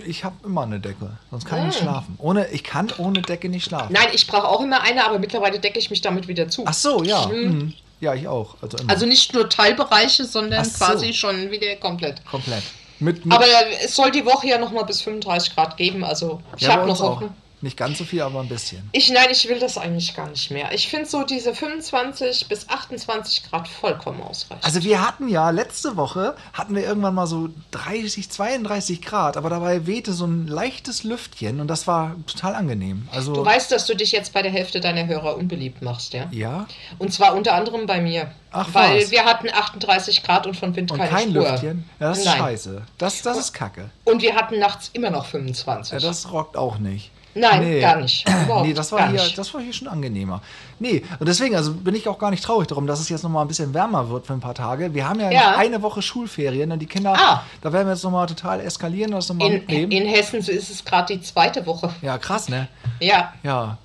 ich habe immer eine Decke. Sonst kann ich nicht Hm. schlafen. Ohne, ich kann ohne Decke nicht schlafen. Nein, ich brauche auch immer eine, aber mittlerweile decke ich mich damit wieder zu. Ach so, ja. Mhm. Ja, ich auch. Also immer. Also nicht nur Teilbereiche, sondern so. quasi schon wieder komplett. komplett. Mit, mit Aber es soll die Woche ja noch mal bis 35 Grad geben, also ich ja, habe noch. Hoffnung. Nicht ganz so viel, aber ein bisschen. Ich, nein, ich will das eigentlich gar nicht mehr. Ich finde so diese 25 bis 28 Grad vollkommen ausreichend. Also wir hatten ja letzte Woche hatten wir irgendwann mal so 30, 32 Grad, aber dabei wehte so ein leichtes Lüftchen und das war total angenehm. Also du weißt, dass du dich jetzt bei der Hälfte deiner Hörer unbeliebt machst, ja? ja Und zwar unter anderem bei mir. Ach, Weil was? wir hatten 38 Grad und von Wind und keine kein Spur. Lüftchen. Ja, das ist Nein. scheiße. Das, das ist Kacke. Und wir hatten nachts immer noch 25. Ja, das rockt auch nicht. Nein, gar nicht. Überhaupt nee, das war, gar hier, nicht. das war hier schon angenehmer. Nee, und deswegen also bin ich auch gar nicht traurig darum, dass es jetzt nochmal ein bisschen wärmer wird für ein paar Tage. Wir haben ja, Ja. eine Woche Schulferien und die Kinder, Ah. da werden wir jetzt nochmal total eskalieren und das nochmal in, mitnehmen. in Hessen ist es gerade die zweite Woche. ja, krass, ne? Ja, Ja.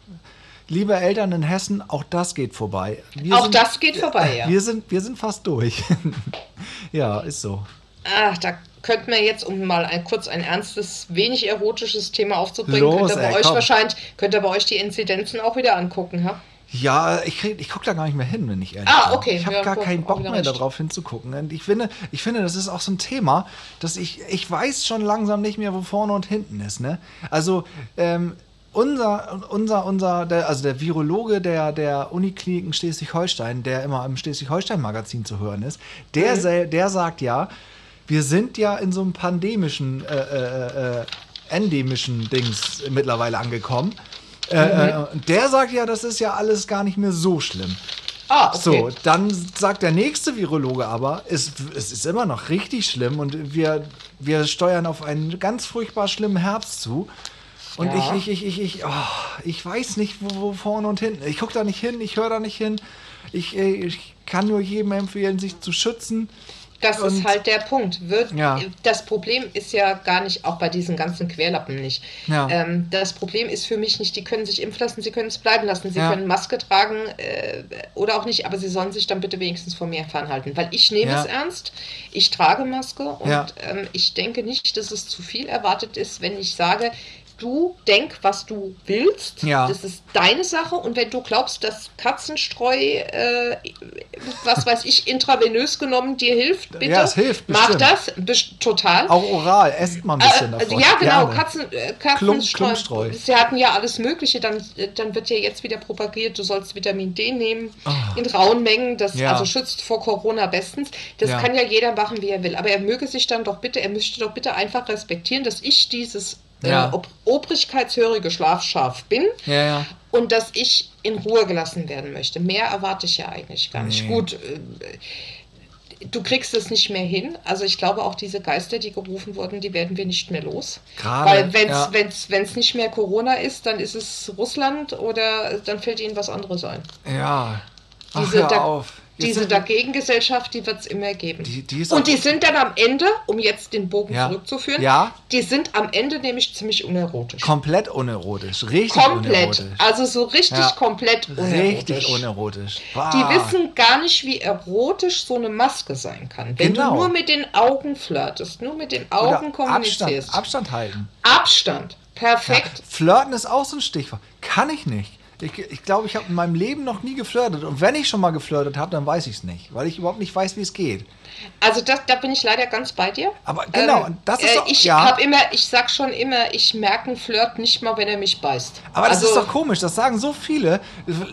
Liebe Eltern in Hessen, auch das geht vorbei. Wir auch sind, das geht vorbei, ja. Wir sind, wir sind fast durch. ja, ist so. Ach, da könnten wir jetzt, um mal ein, kurz ein ernstes, wenig erotisches Thema aufzubringen, Los, könnt ihr bei ey, euch komm. wahrscheinlich, könnt ihr bei euch die Inzidenzen auch wieder angucken, ha? Ja, ich, krieg- ich gucke da gar nicht mehr hin, wenn ich ehrlich Ah, bin. okay. Ich habe Ja, gar gut, keinen Bock mehr darauf hinzugucken. Und ich finde, ich finde, das ist auch so ein Thema, dass ich, ich weiß schon langsam nicht mehr, wo vorne und hinten ist. Ne? Also, ähm, unser, unser, unser, der, also der Virologe der, der Unikliniken Schleswig-Holstein, der immer im Schleswig-Holstein-Magazin zu hören ist, der, Mhm. der sagt ja, wir sind ja in so einem pandemischen, äh, äh, äh, endemischen Dings mittlerweile angekommen. Äh, äh, und der sagt ja, das ist ja alles gar nicht mehr so schlimm. Ah, okay. So, dann sagt der nächste Virologe aber, es, es ist immer noch richtig schlimm und wir, wir steuern auf einen ganz furchtbar schlimmen Herbst zu. Und Ja. ich, ich, ich, ich, ich, oh, ich weiß nicht, wo, wo vorne und hinten. Ich gucke da nicht hin, ich höre da nicht hin. Ich, äh, ich kann nur jedem empfehlen, sich zu schützen. Das Und- ist halt der Punkt. Wird, Ja. Das Problem ist ja gar nicht, auch bei diesen ganzen Querlappen nicht. Ja. Ähm, das Problem ist für mich nicht, die können sich impfen lassen, sie können es bleiben lassen, sie Ja. können Maske tragen äh, oder auch nicht, aber sie sollen sich dann bitte wenigstens vor mir fernhalten. Weil ich nehme es ernst, ich trage Maske und ähm, ich denke nicht, dass es zu viel erwartet ist, wenn ich sage, du denk, was du willst. Ja. Das ist deine Sache und wenn du glaubst, dass Katzenstreu, äh, was weiß ich, intravenös genommen dir hilft, bitte Ja, es hilft, mach das total. Auch oral, esst mal ein bisschen Äh, davon. ja, genau, Gerne. Katzen, äh, Klump- Katzenstreu. Klumpstreu. Sie hatten ja alles Mögliche, dann, dann wird ja jetzt wieder propagiert, du sollst Vitamin D nehmen in rauen Mengen, das. Ja. also schützt vor Corona bestens. Das Ja. kann ja jeder machen, wie er will, aber er möge sich dann doch bitte, er müsste doch bitte einfach respektieren, dass ich dieses Ja. äh, ob obrigkeitshörige Schlafschaf bin Ja, ja. und dass ich in Ruhe gelassen werden möchte. Mehr erwarte ich ja eigentlich gar nicht. Nee. Gut, äh, du kriegst es nicht mehr hin. Also ich glaube auch diese Geister, die gerufen wurden, die werden wir nicht mehr los. Gerade, Weil wenn es ja. wenn's, wenn's nicht mehr Corona ist, dann ist es Russland oder dann fällt ihnen was anderes ein. Ja. Ach, Diese, hör da, auf. Diese Dagegengesellschaft, die wird es immer geben. Die- die Und die sind dann am Ende, um jetzt den Bogen Ja. zurückzuführen, Ja. die sind am Ende nämlich ziemlich unerotisch. Komplett unerotisch. Richtig komplett. unerotisch. Also so richtig Ja. komplett unerotisch. Richtig unerotisch. Die Bah. wissen gar nicht, wie erotisch so eine Maske sein kann. Wenn Genau. du nur mit den Augen flirtest, nur mit den Oder Augen kommunizierst. Abstand, Abstand halten. Abstand. Perfekt. Flirten ist auch so ein Stichwort. Kann ich nicht. Ich glaube, ich, glaub, ich habe in meinem Leben noch nie geflirtet. Und wenn ich schon mal geflirtet habe, dann weiß ich es nicht. Weil ich überhaupt nicht weiß, wie es geht. Also das, da bin ich leider ganz bei dir. Aber genau, und das ist äh, doch- ich ja. habe immer, ich sag schon immer, ich merke einen Flirt nicht mal, wenn er mich beißt. Aber das also, ist doch komisch. Das sagen so viele.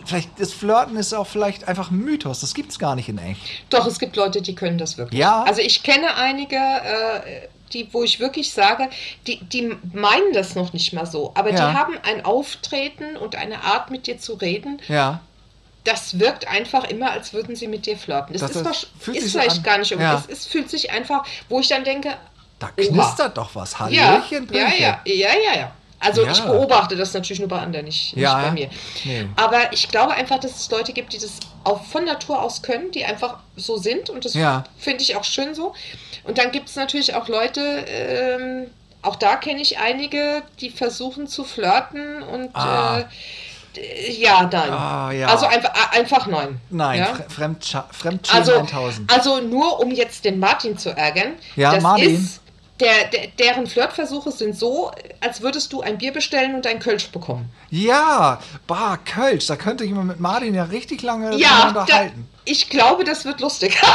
Vielleicht das Flirten ist auch vielleicht einfach ein Mythos. Das gibt es gar nicht in echt. Doch, es gibt Leute, die können das wirklich. Ja. Also ich kenne einige, äh, die, wo ich wirklich sage, die, die meinen das noch nicht mal so, aber Ja. die haben ein Auftreten und eine Art, mit dir zu reden, Ja. das wirkt einfach immer, als würden sie mit dir flirten. Das, Das- ist, wahrsch- fühlt ist vielleicht an. gar nicht, um- Ja. es, fühlt sich einfach, wo ich dann denke, Da Oha. knistert doch was. ja, Hallöchen, ja, Brüllchen. ja, ja, ja, ja. Also Ja. ich beobachte das natürlich nur bei anderen, nicht, nicht Ja, bei mir. nee. Aber ich glaube einfach, dass es Leute gibt, die das auch von Natur aus können, die einfach so sind und das Ja. finde ich auch schön so. Und dann gibt es natürlich auch Leute, ähm, auch da kenne ich einige, die versuchen zu flirten und Ah. äh, ja, nein. Ah, ja. Also einfach, einfach nein. Nein, Ja? Fre- Fremdscha Fremdschämen Also, 1000. also nur um jetzt den Martin zu ärgern. Ja, das Martin. Ist, der, der, deren Flirtversuche sind so, als würdest du ein Bier bestellen und ein Kölsch bekommen. Ja, bah, Kölsch, da könnte ich mal mit Martin ja richtig lange Ja, da, unterhalten. ich glaube, das wird lustig.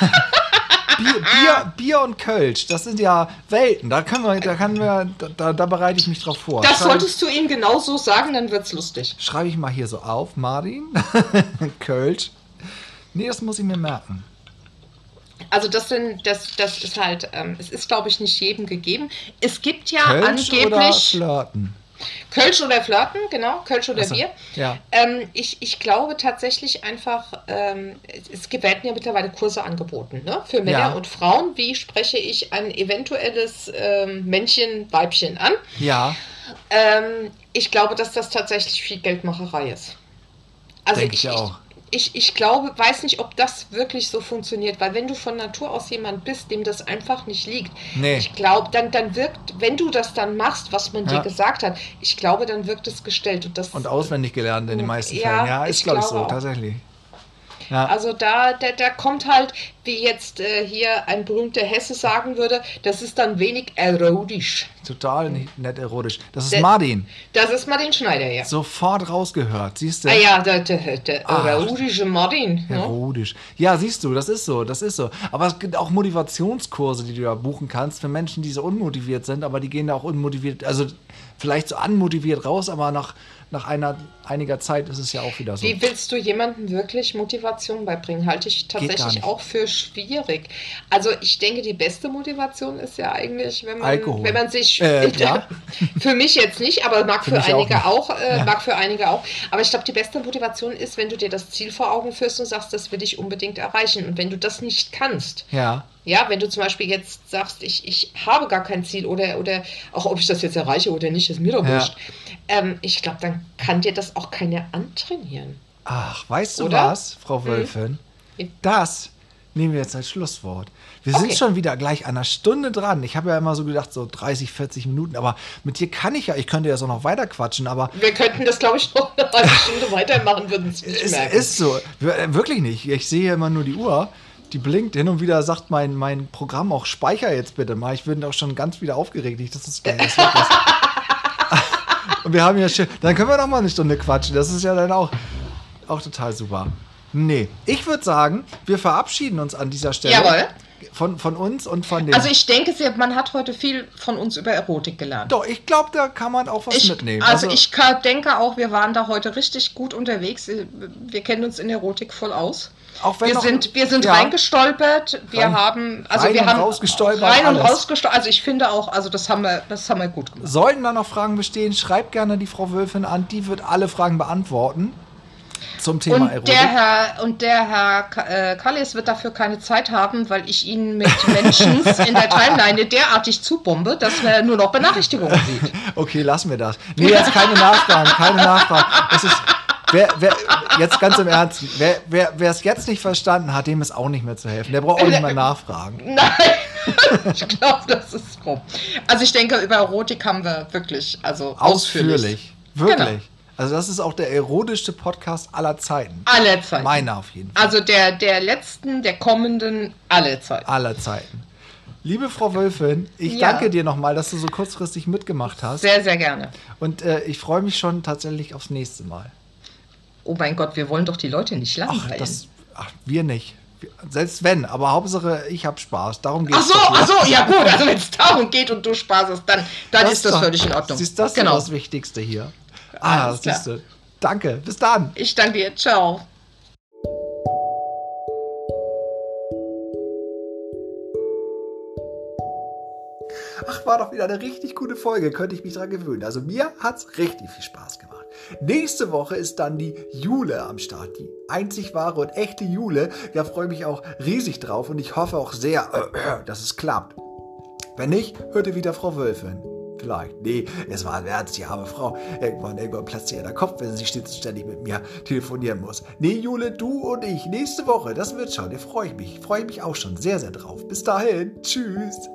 Bier, Bier, Bier und Kölsch, das sind ja Welten. Da können wir, da können wir, da, da bereite ich mich drauf vor. Das Schreibe- solltest du ihm genau so sagen, dann wird's lustig. Schreibe ich mal hier so auf, Martin. Kölsch. Nee, das muss ich mir merken. Also das sind, das, das ist halt, ähm, es ist glaube ich nicht jedem gegeben. Es gibt ja Kölsch oder angeblich Flirten? Kölsch oder Flirten, genau, Kölsch oder Ach so, Bier. ja. Ähm, ich, ich glaube tatsächlich einfach, ähm, es gibt- werden ja mittlerweile Kurse angeboten, ne? Für Männer Ja. und Frauen. Wie spreche ich ein eventuelles ähm, Männchen, Weibchen an? Ja, Ähm, ich glaube, dass das tatsächlich viel Geldmacherei ist. Also Denk ich ich, auch. Ich, ich glaube, weiß nicht, ob das wirklich so funktioniert, weil wenn du von Natur aus jemand bist, dem das einfach nicht liegt, Nee. ich glaube, dann, dann wirkt, wenn du das dann machst, was man Ja. dir gesagt hat, ich glaube, dann wirkt es gestellt. Und, das, und auswendig gelernt in den meisten Ja, Fällen. Ja, ist ich glaube ich so, auch. tatsächlich. Ja, Also da, da, da kommt halt, wie jetzt äh, hier ein berühmter Hesse sagen würde, das ist dann wenig erotisch. total nicht, nett erotisch. Das ist Der- Martin. Das ist Martin Schneider, ja. Sofort rausgehört, siehst du? Ah ja, der, der, der Ach. erotische Martin. Ne? Erotisch. Ja, siehst du, das ist so, das ist so. Aber es gibt auch Motivationskurse, die du da buchen kannst für Menschen, die so unmotiviert sind, aber die gehen da auch unmotiviert, also vielleicht so anmotiviert raus, aber nach, nach einer, einiger Zeit ist es ja auch wieder so. Wie willst du jemandem wirklich Motivation beibringen? Halte ich tatsächlich auch für schwierig. Also ich denke, die beste Motivation ist ja eigentlich, wenn man, Alkohol. wenn man sich Äh, ja. für mich jetzt nicht, aber mag für, auch einige nicht. auch, äh, Ja. mag für einige auch. Aber ich glaube, die beste Motivation ist, wenn du dir das Ziel vor Augen führst und sagst, das will ich unbedingt erreichen. Und wenn du das nicht kannst, Ja, ja, wenn du zum Beispiel jetzt sagst, ich, ich habe gar kein Ziel oder, oder auch ob ich das jetzt erreiche oder nicht, ist mir doch Ja. wurscht. Ähm, ich glaube, dann kann dir das auch keiner antrainieren. ach, weißt du Oder? was, Frau Wölfin? Ja. Das nehmen wir jetzt als Schlusswort. Wir sind Okay. schon wieder gleich an einer Stunde dran. Ich habe ja immer so gedacht, so 30, 40 Minuten, aber mit dir kann ich ja, ich könnte ja so noch weiter quatschen, aber Wir könnten das, glaube ich, noch eine halbe Stunde weitermachen, würden es nicht es merken. ist so. Äh, Wirklich nicht. Ich sehe immer nur die Uhr. Die blinkt hin und wieder, sagt mein, mein Programm auch, speicher jetzt bitte mal. Ich bin auch schon ganz wieder aufgeregt. Ich, das ist geil. Das. und wir haben ja schön. Dann können wir noch mal eine Stunde quatschen. Das ist ja dann auch, auch total super. Nee, ich würde sagen, wir verabschieden uns an dieser Stelle. Jawohl. Von, von uns und von den. Also ich denke, man hat heute viel von uns über Erotik gelernt. Doch, ich glaube, da kann man auch was Ich, mitnehmen. also, ich ka- denke auch, wir waren da heute richtig gut unterwegs. Wir kennen uns in Erotik voll aus. Auch wenn wir noch- sind, wir sind ja. reingestolpert. Wir Rein- haben, also rein wir und haben rausgestolpert, rein und rausgestolpert. Also ich finde auch, also das haben wir, das haben wir gut gemacht. Sollten da noch Fragen bestehen, schreibt gerne die Frau Wölfin an. Die wird alle Fragen beantworten zum Thema Und Erotik. der Herr und der Herr äh, Kallis wird dafür keine Zeit haben, weil ich ihn mit Menschen in der Timeline derartig zubombe, dass er nur noch Benachrichtigungen sieht. Okay, lassen wir das. Nee, jetzt keine Nachfragen, keine Nachfragen. Es ist, wer, wer, jetzt ganz im Ernst, wer es jetzt nicht verstanden hat, dem ist auch nicht mehr zu helfen. Der braucht auch nicht mehr nachfragen. Nein, ich glaube, das ist rum. Also ich denke, über Erotik haben wir wirklich, also ausführlich. Ausführlich. Wirklich. Genau. Also das ist auch der erotischste Podcast aller Zeiten. Alle Zeiten. Meiner auf jeden Fall. Also der, der letzten, der kommenden, alle Zeiten. Aller Zeiten. Liebe Frau Wölfin, ich Ja. danke dir nochmal, dass du so kurzfristig mitgemacht hast. Sehr, sehr gerne. Und äh, ich freue mich schon tatsächlich aufs nächste Mal. Oh mein Gott, wir wollen doch die Leute nicht Ach, langweilen. das, ach wir nicht. Selbst wenn, aber Hauptsache ich habe Spaß. Darum geht Ach es. so, ach so, ja gut. Also wenn es darum geht und du Spaß hast, dann, dann ist das doch- völlig in Ordnung. Siehst das genau. ist das Wichtigste hier. Ah, Alles klar. siehst du. Danke, bis dann. Ich danke dir. Ciao. Ach, war doch wieder eine richtig gute Folge. Könnte ich mich dran gewöhnen. Also mir hat's richtig viel Spaß gemacht. Nächste Woche ist dann die Jule am Start. Die einzig wahre und echte Jule. Da freue ich mich auch riesig drauf und ich hoffe auch sehr, dass es klappt. Wenn nicht, hört ihr wieder Frau Wölfin. Vielleicht. Nee, es war ein Ernst, die arme Frau. Irgendwann, irgendwann platzt ihr der Kopf, wenn sie ständig mit mir telefonieren muss. Nee, Jule, du und ich, nächste Woche, das wird schon. Da freue ich mich. Freue ich mich auch schon sehr, sehr drauf. Bis dahin. Tschüss.